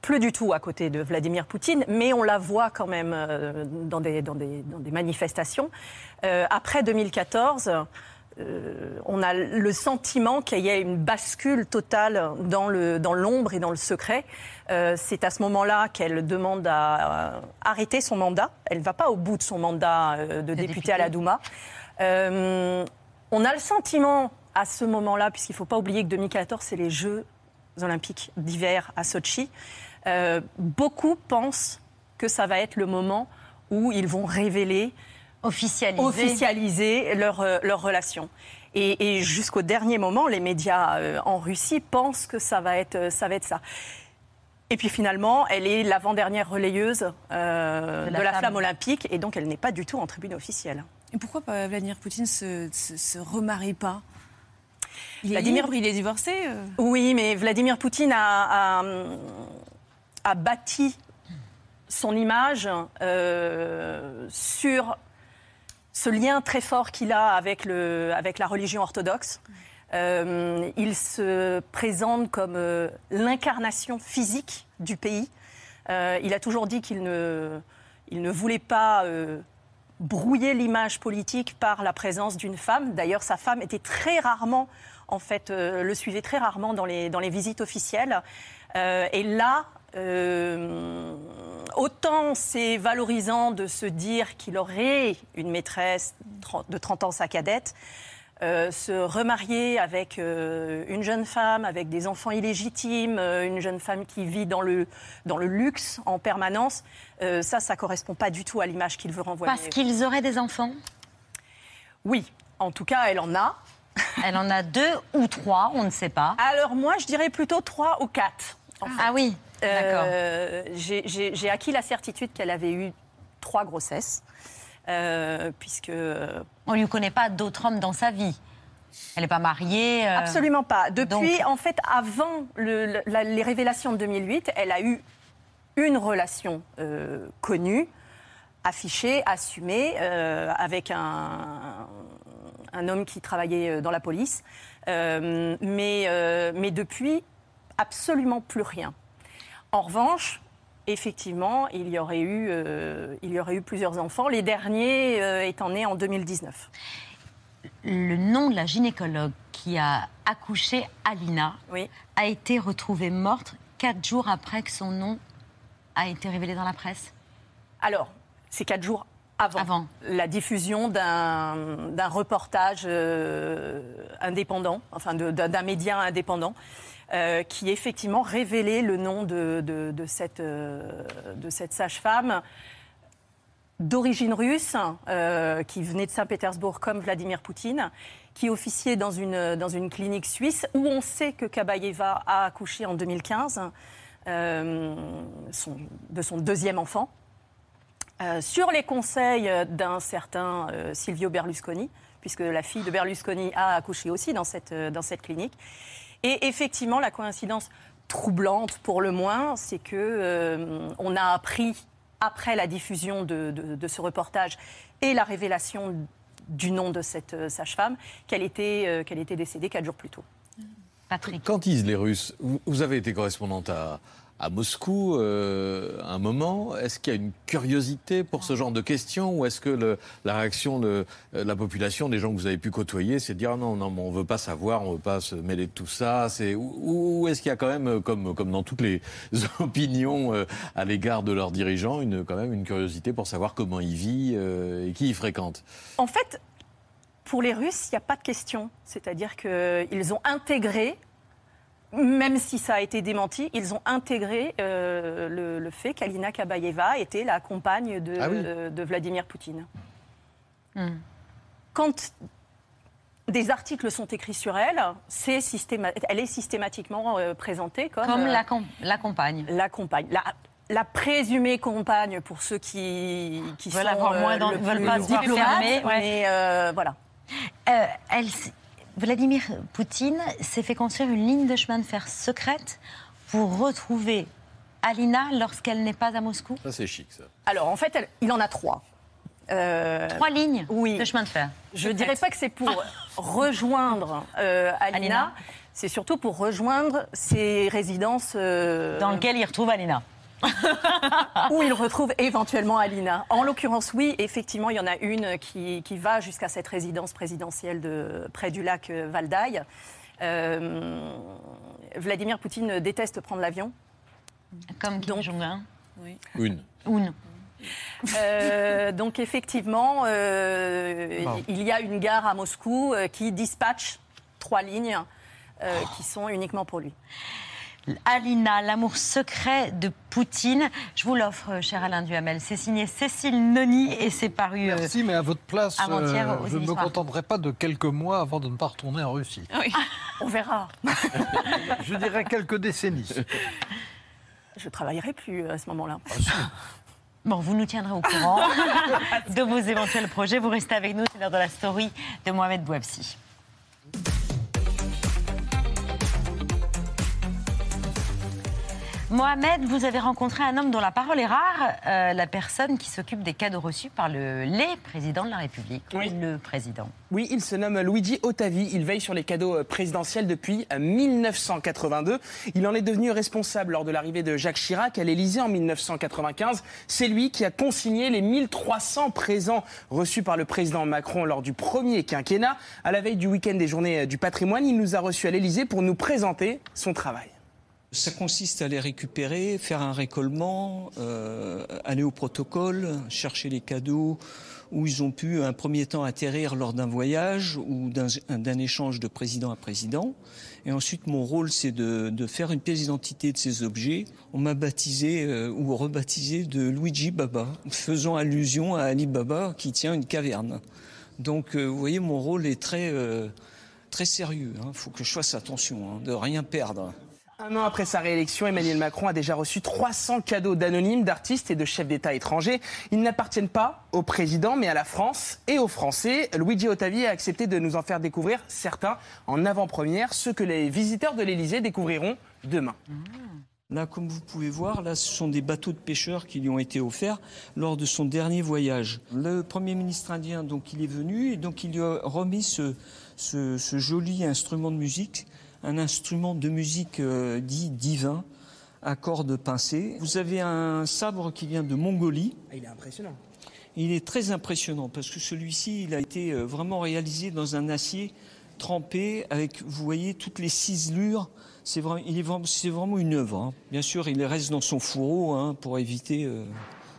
Plus du tout à côté de Vladimir Poutine, mais on la voit quand même dans, des, dans, des, dans des manifestations. Après 2014, euh, on a le sentiment qu'il y a une bascule totale dans le dans l'ombre et dans le secret. Euh, c'est à ce moment-là qu'elle demande à arrêter son mandat. Elle ne va pas au bout de son mandat euh, de députée à la Douma. On a le sentiment à ce moment-là, puisqu'il ne faut pas oublier que 2014, c'est les Jeux olympiques d'hiver à Sochi. Beaucoup pensent que ça va être le moment où ils vont révéler officialiser, officialiser leur, euh, leur relation. Et, et jusqu'au dernier moment, les médias euh, en Russie pensent que ça va être, euh, ça, va être ça. Et puis finalement, elle est l'avant-dernière relayeuse euh, De de la la, flamme. flamme olympique, et donc elle n'est pas du tout en tribune officielle. Et pourquoi Vladimir Poutine se, se, se remarie pas? Il est Vladimir- libre, il est divorcé. Oui, mais Vladimir Poutine a, a- a bâti son image euh, sur ce lien très fort qu'il a avec, le, avec la religion orthodoxe. Euh, il se présente comme euh, l'incarnation physique du pays. Euh, il a toujours dit qu'il ne, il ne voulait pas brouiller l'image politique par la présence d'une femme. D'ailleurs, sa femme était très rarement, en fait, le suivait très rarement dans les, dans les visites officielles. Et là, euh, autant c'est valorisant de se dire qu'il aurait une maîtresse de 30 ans, sa cadette, euh, se remarier avec euh, une jeune femme, avec des enfants illégitimes, euh, une jeune femme qui vit dans le, dans le luxe en permanence, ça, ça correspond pas du tout à l'image qu'il veut renvoyer. Parce qu'ils auraient des enfants? Oui, en tout cas, elle en a. Elle en a deux ou trois, on ne sait pas. Alors moi, je dirais plutôt trois ou quatre. en fait. Ah oui. Euh, J'ai acquis la certitude qu'elle avait eu trois grossesses, euh, puisque... On ne lui connaît pas d'autres hommes dans sa vie. Elle n'est pas mariée. euh, Absolument pas. Depuis, donc- en fait, avant le- le- la- les révélations de 2008, elle a eu une relation euh, connue, affichée, assumée, euh, avec un, un homme qui travaillait euh, dans la police. Euh, mais, euh, mais depuis, absolument plus rien. En revanche, effectivement, il y aurait eu, euh, il y aurait eu plusieurs enfants, les derniers euh, étant nés en 2019. Le nom de la gynécologue qui a accouché Alina a été retrouvée morte quatre jours après que son nom a été révélé dans la presse? Alors, c'est quatre jours avant, la diffusion d'un reportage euh, indépendant, enfin d'un média indépendant, euh, qui effectivement révélait le nom euh, de cette sage-femme d'origine russe, euh, qui venait de Saint-Pétersbourg comme Vladimir Poutine, qui officiait dans une, clinique suisse où on sait que Kabaeva a accouché en 2015 euh, son- de son deuxième enfant. Sur les conseils d'un certain Silvio Berlusconi, puisque la fille de Berlusconi a accouché aussi dans cette clinique. Et effectivement, la coïncidence troublante pour le moins, c'est que euh, on a appris après la diffusion de, de- de ce reportage et la révélation du nom de cette euh, sage-femme qu'elle était, euh, qu'elle était décédée quatre jours plus tôt. Patrick. Quand disent les Russes, vous, vous avez été correspondante à, à Moscou euh, un moment. Est-ce qu'il y a une curiosité pour ce genre de questions ou est-ce que la réaction de euh, la population, des gens que vous avez pu côtoyer, c'est de dire Ah non, non, on veut pas savoir, on veut pas se mêler de tout ça ou, est-ce qu'il y a quand même, comme dans toutes les opinions euh, à l'égard de leurs dirigeants, une quand même une curiosité pour savoir comment ils vivent et qui ils fréquentent? En fait, pour les Russes, il n'y a pas de question. C'est-à-dire qu'ils ont intégré, même si ça a été démenti, ils ont intégré euh, le, le fait qu'Alina Kabaeva était la compagne de, Ah oui. euh, de Vladimir Poutine. Hmm. Quand des articles sont écrits sur elle, c'est systéma- elle est systématiquement euh, présentée comme, Comme euh, la, com- la compagne. la compagne. La, la présumée compagne pour ceux qui, qui Veulent sont avoir moins d'en- le veulent plus pas diplomates, fermer, ouais. mais euh, voilà. Euh, elle Vladimir Poutine s'est fait construire une ligne de chemin de fer secrète pour retrouver Alina lorsqu'elle n'est pas à Moscou. Ça c'est chic ça. Alors en fait, elle- il en a trois. Euh, Trois lignes oui. de chemin de fer. Je ne dirais pas que c'est pour rejoindre euh, Alina, Alina. c'est surtout pour rejoindre ses résidences euh, Dans lequel il retrouve Alina. où il retrouve éventuellement Alina. En l'occurrence, oui, effectivement, il y en a une qui, qui va jusqu'à cette résidence présidentielle de, près du lac euh, Valdaï. Euh, Vladimir Poutine déteste prendre l'avion. Comme Kim Jong-un. Une. Une. Euh, donc effectivement, euh, il y a une gare à Moscou euh, qui dispatche trois lignes euh, qui sont uniquement pour lui. Alina, l'amour secret de Poutine. Je vous l'offre, cher Alain Duhamel. C'est signé Cécile Noni et c'est paru. euh, Merci, mais à votre place, euh, je ne me contenterai pas de quelques mois avant de ne pas retourner en Russie. On verra. Je dirais quelques décennies. Je travaillerai plus à ce moment-là. Bon, vous nous tiendrez au courant de vos éventuels projets. Vous restez avec nous, c'est l'heure de la story de Mohamed Bouabsi. Mohamed, vous avez rencontré un homme dont la parole est rare, euh, la personne qui s'occupe des cadeaux reçus par le, les présidents de la République. Oui. Le président. Oui, il se nomme Luigi Ottavi. Il veille sur les cadeaux euh, présidentiels depuis euh, 1982. Il en est devenu responsable lors de l'arrivée de Jacques Chirac à l'Élysée en 1995. C'est lui qui a consigné les 1300 présents reçus par le président Macron lors du premier quinquennat. À la veille du week-end des journées euh, du patrimoine, il nous a reçus à l'Élysée pour nous présenter son travail. Ça consiste à les récupérer, faire un récollement, euh, aller au protocole, chercher les cadeaux où ils ont pu un premier temps atterrir lors d'un voyage ou d'un échange de président à président. Et ensuite, mon rôle, c'est de, faire une pièce d'identité de ces objets. On m'a baptisé euh, ou rebaptisé de Luigi Baba, faisant allusion à Ali Baba qui tient une caverne. Donc, euh, vous voyez, mon rôle est très, très sérieux. Il faut que je fasse attention, hein, de rien perdre. Un an après sa réélection, Emmanuel Macron a déjà reçu 300 cadeaux d'anonymes, d'artistes et de chefs d'État étrangers. Ils n'appartiennent pas au président, mais à la France et aux Français. Luigi Ottavi a accepté de nous en faire découvrir certains en avant-première, ceux que les visiteurs de l'Élysée découvriront demain. Là, comme vous pouvez voir, là, ce sont des bateaux de pêcheurs qui lui ont été offerts lors de son dernier voyage. Le Premier ministre indien, donc, il est venu et donc il lui a remis ce, joli instrument de musique, un instrument de musique euh, dit divin, à cordes pincées. Vous avez un sabre qui vient de Mongolie. Il est impressionnant. Il est très impressionnant parce que celui-ci, il a été euh, vraiment réalisé dans un acier trempé avec, vous voyez, toutes les ciselures. C'est vraiment, il est vraiment, c'est vraiment une œuvre. hein. Bien sûr, il reste dans son fourreau hein, pour éviter euh,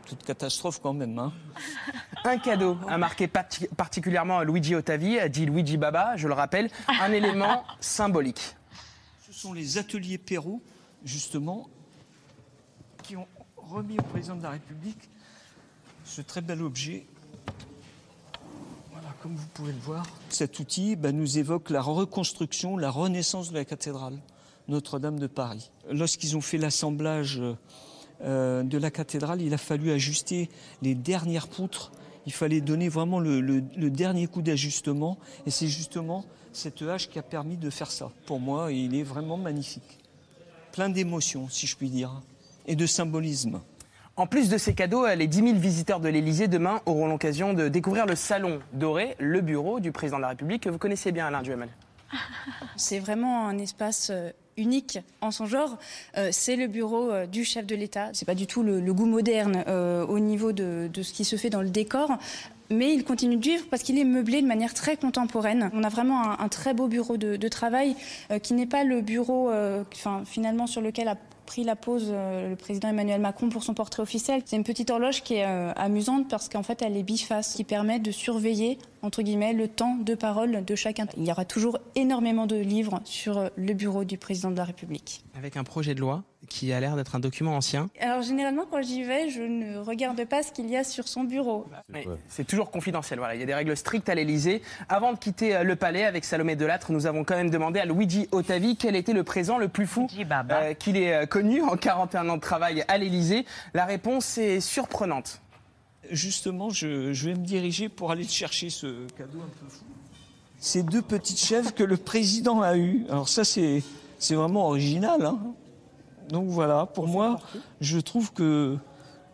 toute catastrophe quand même. hein. Un cadeau a marqué parti- particulièrement Luigi Ottavi, dit Luigi Baba, je le rappelle, un élément symbolique. Ce sont les ateliers Perrault, justement, qui ont remis au président de la République ce très bel objet. Voilà, comme vous pouvez le voir, cet outil bah, nous évoque la reconstruction, la renaissance de la cathédrale Notre-Dame de Paris. Lorsqu'ils ont fait l'assemblage euh, de la cathédrale, il a fallu ajuster les dernières poutres. Il fallait donner vraiment le, le- le dernier coup d'ajustement. Et c'est justement cette hache qui a permis de faire ça. Pour moi, il est vraiment magnifique. plein d'émotions, si je puis dire, et de symbolisme. En plus de ces cadeaux, les 10 000 visiteurs de l'Elysée demain auront l'occasion de découvrir le salon doré, le bureau du président de la République que vous connaissez bien, Alain Duhamel. C'est vraiment un espace euh, unique en son genre. Euh, c'est le bureau euh, du chef de l'État. C'est pas du tout le, goût moderne euh, au niveau de, ce qui se fait dans le décor. Mais il continue de vivre parce qu'il est meublé de manière très contemporaine. On a vraiment un, très beau bureau de, travail qui n'est pas le bureau finalement sur lequel a pris la pose le président Emmanuel Macron pour son portrait officiel. C'est une petite horloge qui est amusante parce qu'en fait elle est biface, qui permet de surveiller entre guillemets le temps de parole de chacun. Il y aura toujours énormément de livres sur euh, le bureau du président de la République. Avec un projet de loi qui a l'air d'être un document ancien. Alors généralement quand j'y vais, je ne regarde pas ce qu'il y a sur son bureau. Mais C'est toujours confidentiel. Voilà, il y a des règles strictes à l'Elysée. Avant de quitter euh, le palais avec Salomé Delattre, nous avons quand même demandé à Luigi Ottavi quel était le présent le plus fou euh, qu'il ait connu en 41 ans de travail à l'Elysée. La réponse est surprenante. Justement, je, vais me diriger pour aller chercher ce cadeau un peu fou. Ces deux petites chèvres que le président a eues. Alors ça, c'est vraiment original. hein. Donc voilà, pour moi, je trouve que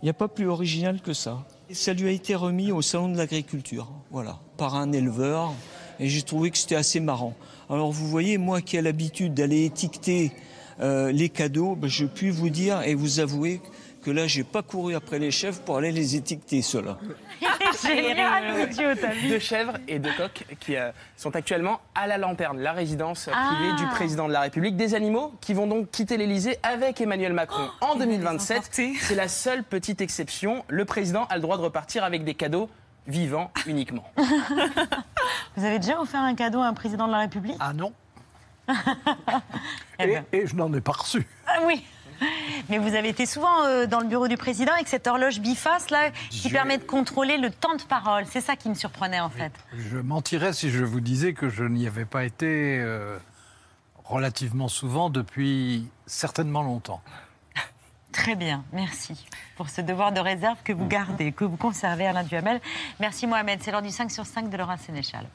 il n'y a pas plus original que ça. Et ça lui a été remis au salon de l'agriculture, voilà, par un éleveur, et j'ai trouvé que c'était assez marrant. Alors vous voyez, moi qui ai l'habitude d'aller étiqueter euh, les cadeaux, ben, je puis vous dire et vous avouer que là, j'ai pas couru après les chèvres pour aller les étiqueter, ceux-là. Deux chèvres et deux coqs qui euh, sont actuellement à la Lanterne, la résidence euh, privée Ah. du président de la République. Des animaux qui vont donc quitter l'Elysée avec Emmanuel Macron en 2027. C'est la seule petite exception. Le président a le droit de repartir avec des cadeaux vivants uniquement. Vous avez déjà offert un cadeau à un président de la République? Ah non. Eh Et, ben. et je n'en ai pas reçu. Ah oui mais vous avez été souvent euh, dans le bureau du président avec cette horloge biface là qui Je- permet de contrôler le temps de parole. C'est ça qui me surprenait en fait. Je mentirais si je vous disais que je n'y avais pas été euh, relativement souvent depuis certainement longtemps. Très bien, merci pour ce devoir de réserve que vous gardez, que vous conservez Alain Duhamel. Merci Mohamed, c'est l'heure du 5 sur 5 de Laura Sénéchal.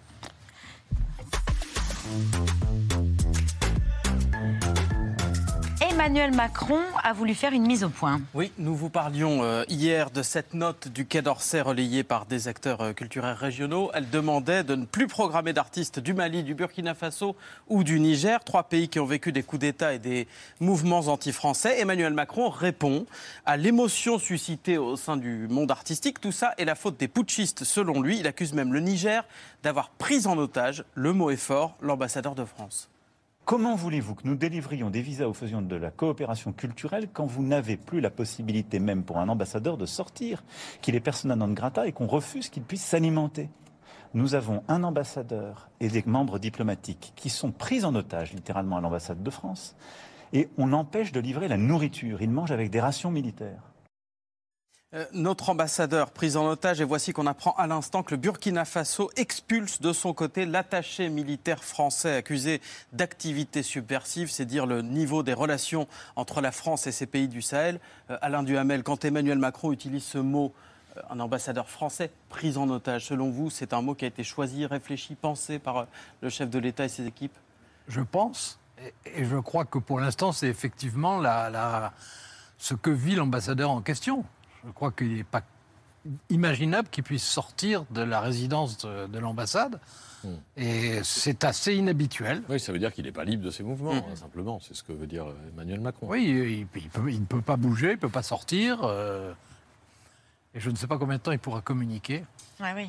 Emmanuel Macron a voulu faire une mise au point. Oui, nous vous parlions euh, hier de cette note du Quai d'Orsay relayée par des acteurs euh, culturels régionaux. Elle demandait de ne plus programmer d'artistes du Mali, du Burkina Faso ou du Niger, trois pays qui ont vécu des coups d'État et des mouvements anti-français. Emmanuel Macron répond à l'émotion suscitée au sein du monde artistique. Tout ça est la faute des putschistes, selon lui. Il accuse même le Niger d'avoir pris en otage, le mot est fort, l'ambassadeur de France. Comment voulez-vous que nous délivrions des visas ou faisions de la coopération culturelle quand vous n'avez plus la possibilité même pour un ambassadeur de sortir, qu'il est persona non grata et qu'on refuse qu'il puisse s'alimenter? Nous avons un ambassadeur et des membres diplomatiques qui sont pris en otage littéralement à l'ambassade de France et on empêche de livrer la nourriture. Ils mangent avec des rations militaires. Euh, notre ambassadeur pris en otage et voici qu'on apprend à l'instant que le Burkina Faso expulse de son côté l'attaché militaire français accusé d'activité subversive, c'est dire le niveau des relations entre la France et ces pays du Sahel. Euh, Alain Duhamel, quand Emmanuel Macron utilise ce mot, euh, un ambassadeur français pris en otage, selon vous, c'est un mot qui a été choisi, réfléchi, pensé par le chef de l'État et ses équipes? Je pense, et, je crois que pour l'instant, c'est effectivement ce que vit l'ambassadeur en question. Je crois qu'il n'est pas imaginable qu'il puisse sortir de la résidence de, de l'ambassade. Et c'est assez inhabituel. Oui, ça veut dire qu'il n'est pas libre de ses mouvements, hein, simplement. C'est ce que veut dire euh, Emmanuel Macron. Oui, il, il peut- il ne peut pas bouger, il ne peut pas sortir. euh, et je ne sais pas combien de temps il pourra communiquer. Ah oui.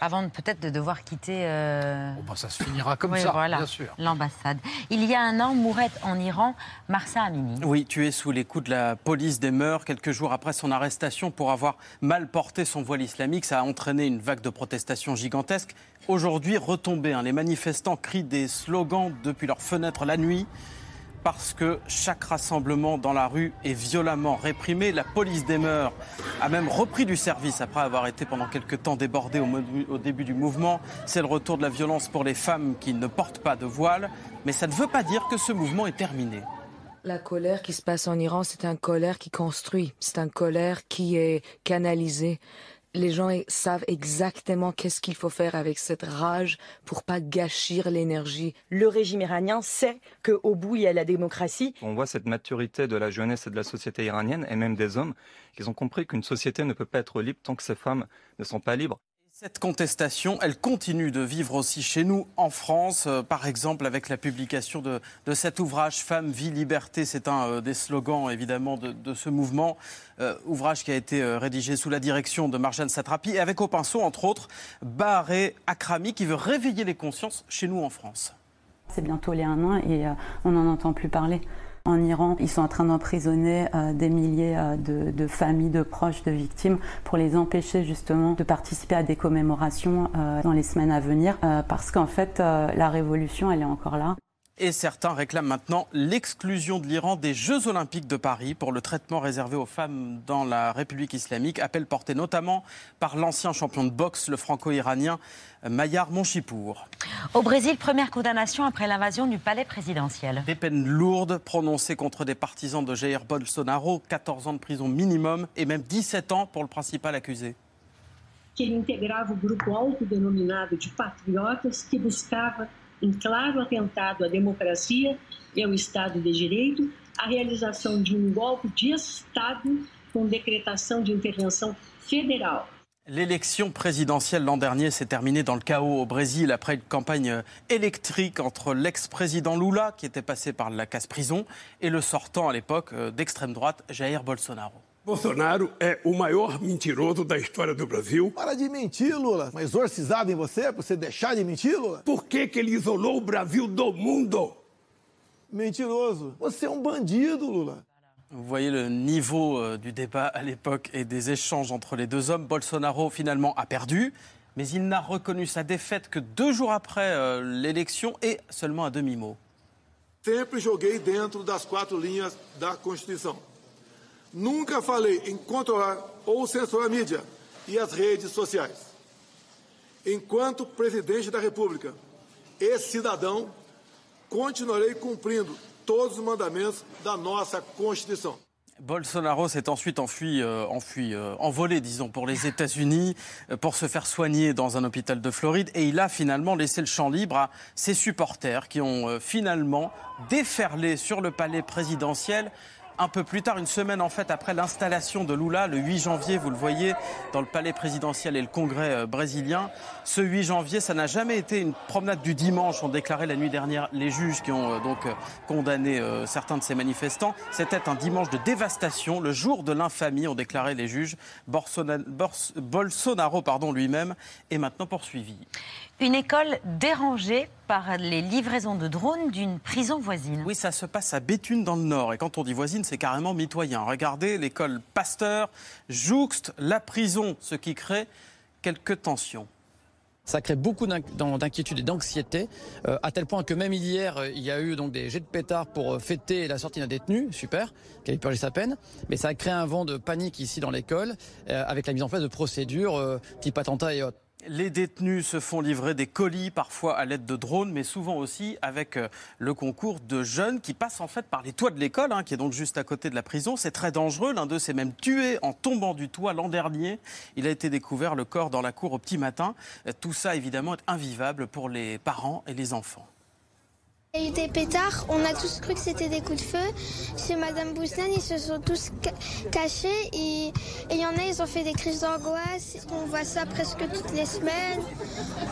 Avant de- peut-être de devoir quitter. euh, Bon, bah, ça se finira comme oui, ça, voilà, bien sûr. L'ambassade. Il y a un an, mourette en Iran, Marsa Amini. Oui, tué sous les coups de la police des mœurs quelques jours après son arrestation pour avoir mal porté son voile islamique. Ça a entraîné une vague de protestations gigantesques. Aujourd'hui, retombée. hein. Les manifestants crient des slogans depuis leurs fenêtres la nuit parce que chaque rassemblement dans la rue est violemment réprimé. La police des mœurs a même repris du service après avoir été pendant quelques temps débordée au, début du mouvement. C'est le retour de la violence pour les femmes qui ne portent pas de voile. Mais ça ne veut pas dire que ce mouvement est terminé. La colère qui se passe en Iran, c'est un colère qui construit, c'est un colère qui est canalisé. Les gens savent exactement qu'est-ce qu'il faut faire avec cette rage pour pas gâchir l'énergie. Le régime iranien sait qu'au bout, il y a la démocratie. On voit cette maturité de la jeunesse et de la société iranienne, et même des hommes, qui ont compris qu'une société ne peut pas être libre tant que ces femmes ne sont pas libres. Cette contestation, elle continue de vivre aussi chez nous en France, euh, par exemple avec la publication de, de cet ouvrage Femmes, vie, liberté. C'est un euh, des slogans évidemment de, ce mouvement. Euh, ouvrage qui a été rédigé sous la direction de Marjane Satrapi et avec au pinceau, entre autres, Baharé Akrami qui veut réveiller les consciences chez nous en France. C'est bientôt les un an et on n'en entend plus parler. En Iran, ils sont en train d'emprisonner euh, des milliers euh, de, de familles, de proches, de victimes pour les empêcher justement de participer à des commémorations euh, dans les semaines à venir parce qu'en fait, la révolution, elle est encore là. Et certains réclament maintenant l'exclusion de l'Iran des Jeux Olympiques de Paris pour le traitement réservé aux femmes dans la République islamique, appel porté notamment par l'ancien champion de boxe, le franco-iranien Mayar Monchipour. Au Brésil, première condamnation après l'invasion du palais présidentiel. Des peines lourdes prononcées contre des partisans de Jair Bolsonaro, 14 ans de prison minimum et même 17 ans pour le principal accusé. que ele integrava o grupo autodenominado de patriotas que buscava, em claro atentado à democracia e ao Estado de Direito, a realização de um golpe de Estado com decretação de intervenção federal. L'élection présidentielle l'an dernier s'est terminée dans le chaos au Brésil après une campagne électrique entre l'ex-président Lula, qui était passé par la casse-prison, et le sortant à l'époque euh, d'extrême droite, Jair Bolsonaro. Bolsonaro é o maior mentiroso da história do Brasil. Para de mentir, Lula. Uma exorcizada em você, pra você deixar de mentir, Lula? Por que, que ele isolou o Brasil do mundo? Mentiroso. Você é um bandido, Lula. Vous voyez le niveau euh, du débat à l'époque et des échanges entre les deux hommes. Bolsonaro finalement a perdu, mais il n'a reconnu sa défaite que deux jours après euh, l'élection et seulement à demi-mot. Sempre joguei dentro das quatro linhas da Constituição. Nunca falei em controlar ou censurar a mídia e as redes sociais. Enquanto presidente da República e cidadão, continuarei cumprindo todos os mandamentos da nossa Constituição. Bolsonaro s'est ensuite enfui, euh, enfui euh, envolé, disons, pour les États-Unis, euh, pour se faire soigner dans un hôpital de Floride. Et il a finalement laissé le champ libre à ses supporters qui ont euh, finalement déferlé sur le palais présidentiel. Un peu plus tard, une semaine en fait après l'installation de Lula, le 8 janvier, vous le voyez, dans le palais présidentiel et le congrès euh, brésilien. Ce 8 janvier, ça n'a jamais été une promenade du dimanche, ont déclaré la nuit dernière les juges qui ont euh, donc euh, condamné euh, certains de ces manifestants. C'était un dimanche de dévastation, le jour de l'infamie, ont déclaré les juges. Borsona- Bors- Bolsonaro pardon, lui-même est maintenant poursuivi. Une école dérangée par les livraisons de drones d'une prison voisine. Oui, ça se passe à Béthune dans le Nord. Et quand on dit voisine, c'est carrément mitoyen. Regardez, l'école Pasteur jouxte la prison, ce qui crée quelques tensions. Ça crée beaucoup d'inq- d'in- d'inquiétude et d'anxiété, euh, à tel point que même hier, euh, il y a eu donc des jets de pétards pour euh, fêter la sortie d'un détenu, super, qui avait purgé sa peine. Mais ça a créé un vent de panique ici dans l'école, avec la mise en place de procédures euh, type attentat et autres. Les détenus se font livrer des colis, parfois à l'aide de drones, mais souvent aussi avec euh, le concours de jeunes qui passent en fait par les toits de l'école, hein, qui est donc juste à côté de la prison. C'est très dangereux. L'un d'eux s'est même tué en tombant du toit l'an dernier. Il a été découvert le corps dans la cour au petit matin. Euh, Tout ça, évidemment, est invivable pour les parents et les enfants. Il y a eu des pétards, on a tous cru que c'était des coups de feu. Chez Madame Bousnan, ils se sont tous ca- cachés et il y en a, ils ont fait des crises d'angoisse. On voit ça presque toutes les semaines.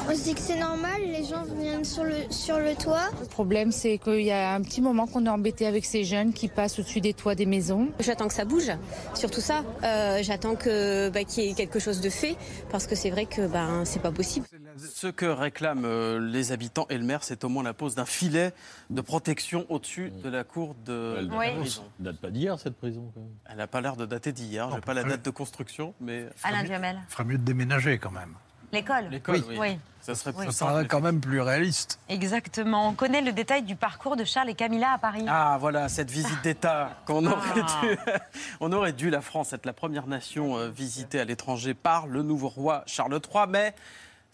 On se dit que c'est normal, les gens viennent sur le, sur le toit. Le problème, c'est qu'il y a un petit moment qu'on est embêté avec ces jeunes qui passent au-dessus des toits des maisons. J'attends que ça bouge, surtout ça. Euh, J'attends que bah, qu'il y ait quelque chose de fait, parce que c'est vrai que ben c'est pas possible. Ce que réclament euh, les habitants et le maire, c'est au moins la pose d'un filet de protection au-dessus de la cour de Elle la date- prison. elle date pas d'hier, cette prison. quand même. Elle n'a pas l'air de dater d'hier. Je n'ai pas la date de construction, mais. Alain Duhamel. Il ferait mieux de déménager quand même. L'école L'école, oui. oui. Ça serait plus Oui. Ça quand même plus réaliste. Exactement. On connaît le détail du parcours de Charles et Camilla à Paris. Ah voilà, cette visite d'État qu'on aurait Ah. dû... On aurait dû, la France, être la première nation euh, visitée à l'étranger par le nouveau roi Charles III, mais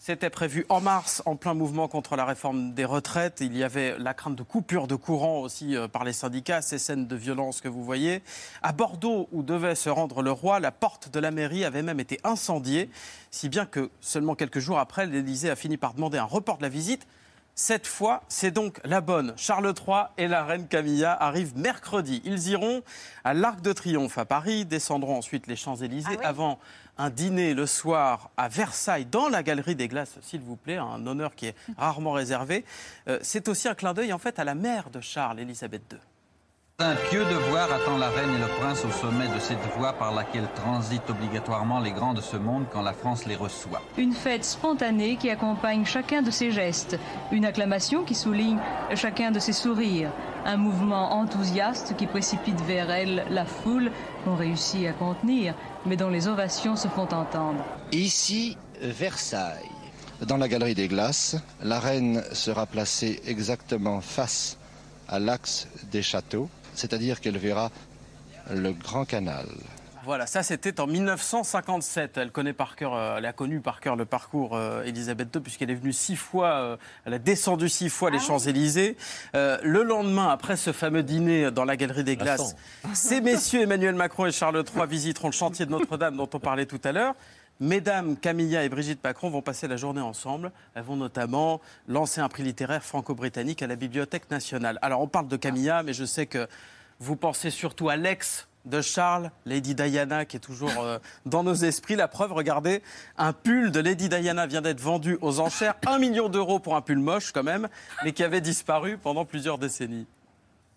C'était prévu en mars, en plein mouvement contre la réforme des retraites. Il y avait la crainte de coupure de courant aussi euh, par les syndicats, ces scènes de violence que vous voyez. À Bordeaux, où devait se rendre le roi, la porte de la mairie avait même été incendiée, si bien que seulement quelques jours après, l'Élysée a fini par demander un report de la visite. Cette fois, c'est donc la bonne. Charles III et la reine Camilla arrivent mercredi. Ils iront à l'Arc de Triomphe à Paris, descendront ensuite les Champs-Élysées avant un dîner le soir à Versailles, dans la Galerie des Glaces, s'il vous plaît, un honneur qui est rarement réservé. Euh, c'est aussi un clin d'œil en fait à la mère de Charles, Élisabeth II. Un pieux devoir attend la reine et le prince au sommet de cette voie par laquelle transitent obligatoirement les grands de ce monde quand la France les reçoit. Une fête spontanée qui accompagne chacun de ses gestes, une acclamation qui souligne chacun de ses sourires, un mouvement enthousiaste qui précipite vers elle la foule qu'on réussit à contenir, mais dont les ovations se font entendre. Ici, Versailles. Dans la galerie des glaces, la reine sera placée exactement face à l'axe des châteaux c'est-à-dire qu'elle verra le Grand Canal. Voilà, ça c'était en 1957. Elle connaît par cœur, euh, elle a connu par cœur le parcours euh, Elisabeth II puisqu'elle est venue six fois, euh, elle a descendu six fois les ah Champs-Élysées. le lendemain, après ce fameux dîner dans la Galerie des Glaces, ces messieurs Emmanuel Macron et Charles III visiteront le chantier de Notre-Dame dont on parlait tout à l'heure. Mesdames Camilla et Brigitte Macron vont passer la journée ensemble. Elles vont notamment lancer un prix littéraire franco-britannique à la Bibliothèque nationale. Alors on parle de Camilla, mais je sais que vous pensez surtout à l'ex de Charles, Lady Diana, qui est toujours euh, dans nos esprits. La preuve, regardez, un pull de Lady Diana vient d'être vendu aux enchères. Un million d'euros pour un pull moche quand même, mais qui avait disparu pendant plusieurs décennies.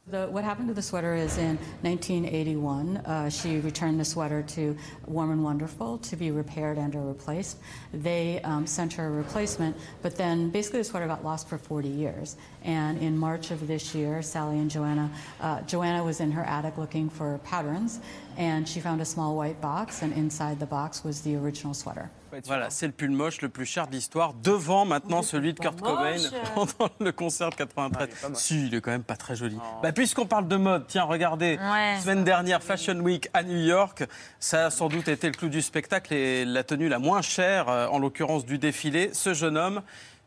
The, what happened to the sweater is in 1981, uh, she returned the sweater to Warm and Wonderful to be repaired and or replaced. They um, sent her a replacement, but then basically the sweater got lost for 40 years. And in March of this year, Sally and Joanna, uh, Joanna was in her attic looking for patterns, and she found a small white box, and inside the box was the original sweater. Voilà, c'est le pull moche le plus cher de l'histoire, devant maintenant celui de Kurt Cobain pendant le concert de 93. si, il est quand même pas très joli. Bah, Puisqu'on parle de mode, tiens, regardez, semaine dernière, Fashion Week à New York, ça a sans doute été le clou du spectacle et la tenue la moins chère, euh, en l'occurrence du défilé. Ce jeune homme,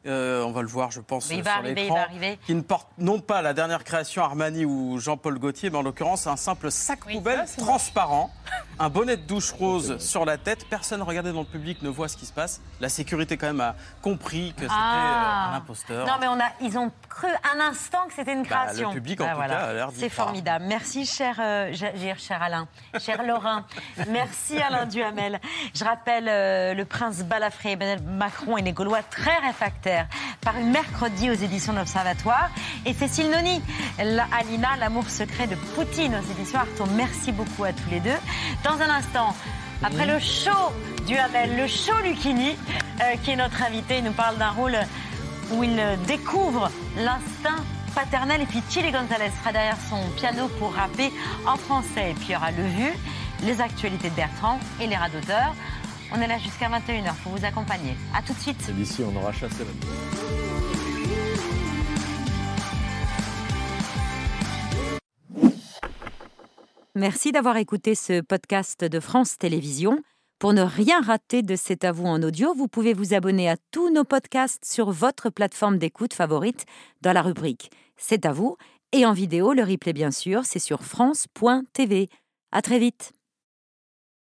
euh, on va le voir, je pense, il sur l'écran, qui ne porte non pas la dernière création Armani ou Jean-Paul Gaultier, mais en l'occurrence un simple sac poubelle transparent, un bonnet de douche rose sur la tête. Personne regardait dans le public ne voit ce qui se passe. La sécurité quand même a compris que c'était Ah. euh, un imposteur. Non, mais on a, ils ont cru un instant que c'était une Bah, création. le public, en Bah, tout cas, a l'air d'y C'est croire. formidable. Merci, cher, euh, cher Alain, cher Laurent. Merci, Alain Duhamel. Je rappelle euh, le prince Balafré, Emmanuel Macron et les Gaulois très réfractaires, paru mercredi aux éditions de l'Observatoire. Et Cécile Noni, Alina, l'amour secret de Poutine aux éditions Artaud. Merci beaucoup à tous les deux. Dans un instant, après le show Duhamel, le show Lucchini, euh, qui est notre invité, il nous parle d'un rôle où il découvre l'instinct paternel. Et puis Chili Gonzalez sera derrière son piano pour rapper en français. Et puis il y aura le vu, les actualités de Bertrand et les rats d'auteur. On est là jusqu'à 21h pour vous accompagner. À tout de suite. Et d'ici, on aura chassé la Merci d'avoir écouté ce podcast de France Télévisions. Pour ne rien rater de C'est à vous en audio, vous pouvez vous abonner à tous nos podcasts sur votre plateforme d'écoute favorite dans la rubrique C'est à vous et en vidéo, le replay bien sûr, c'est sur France.tv. À très vite.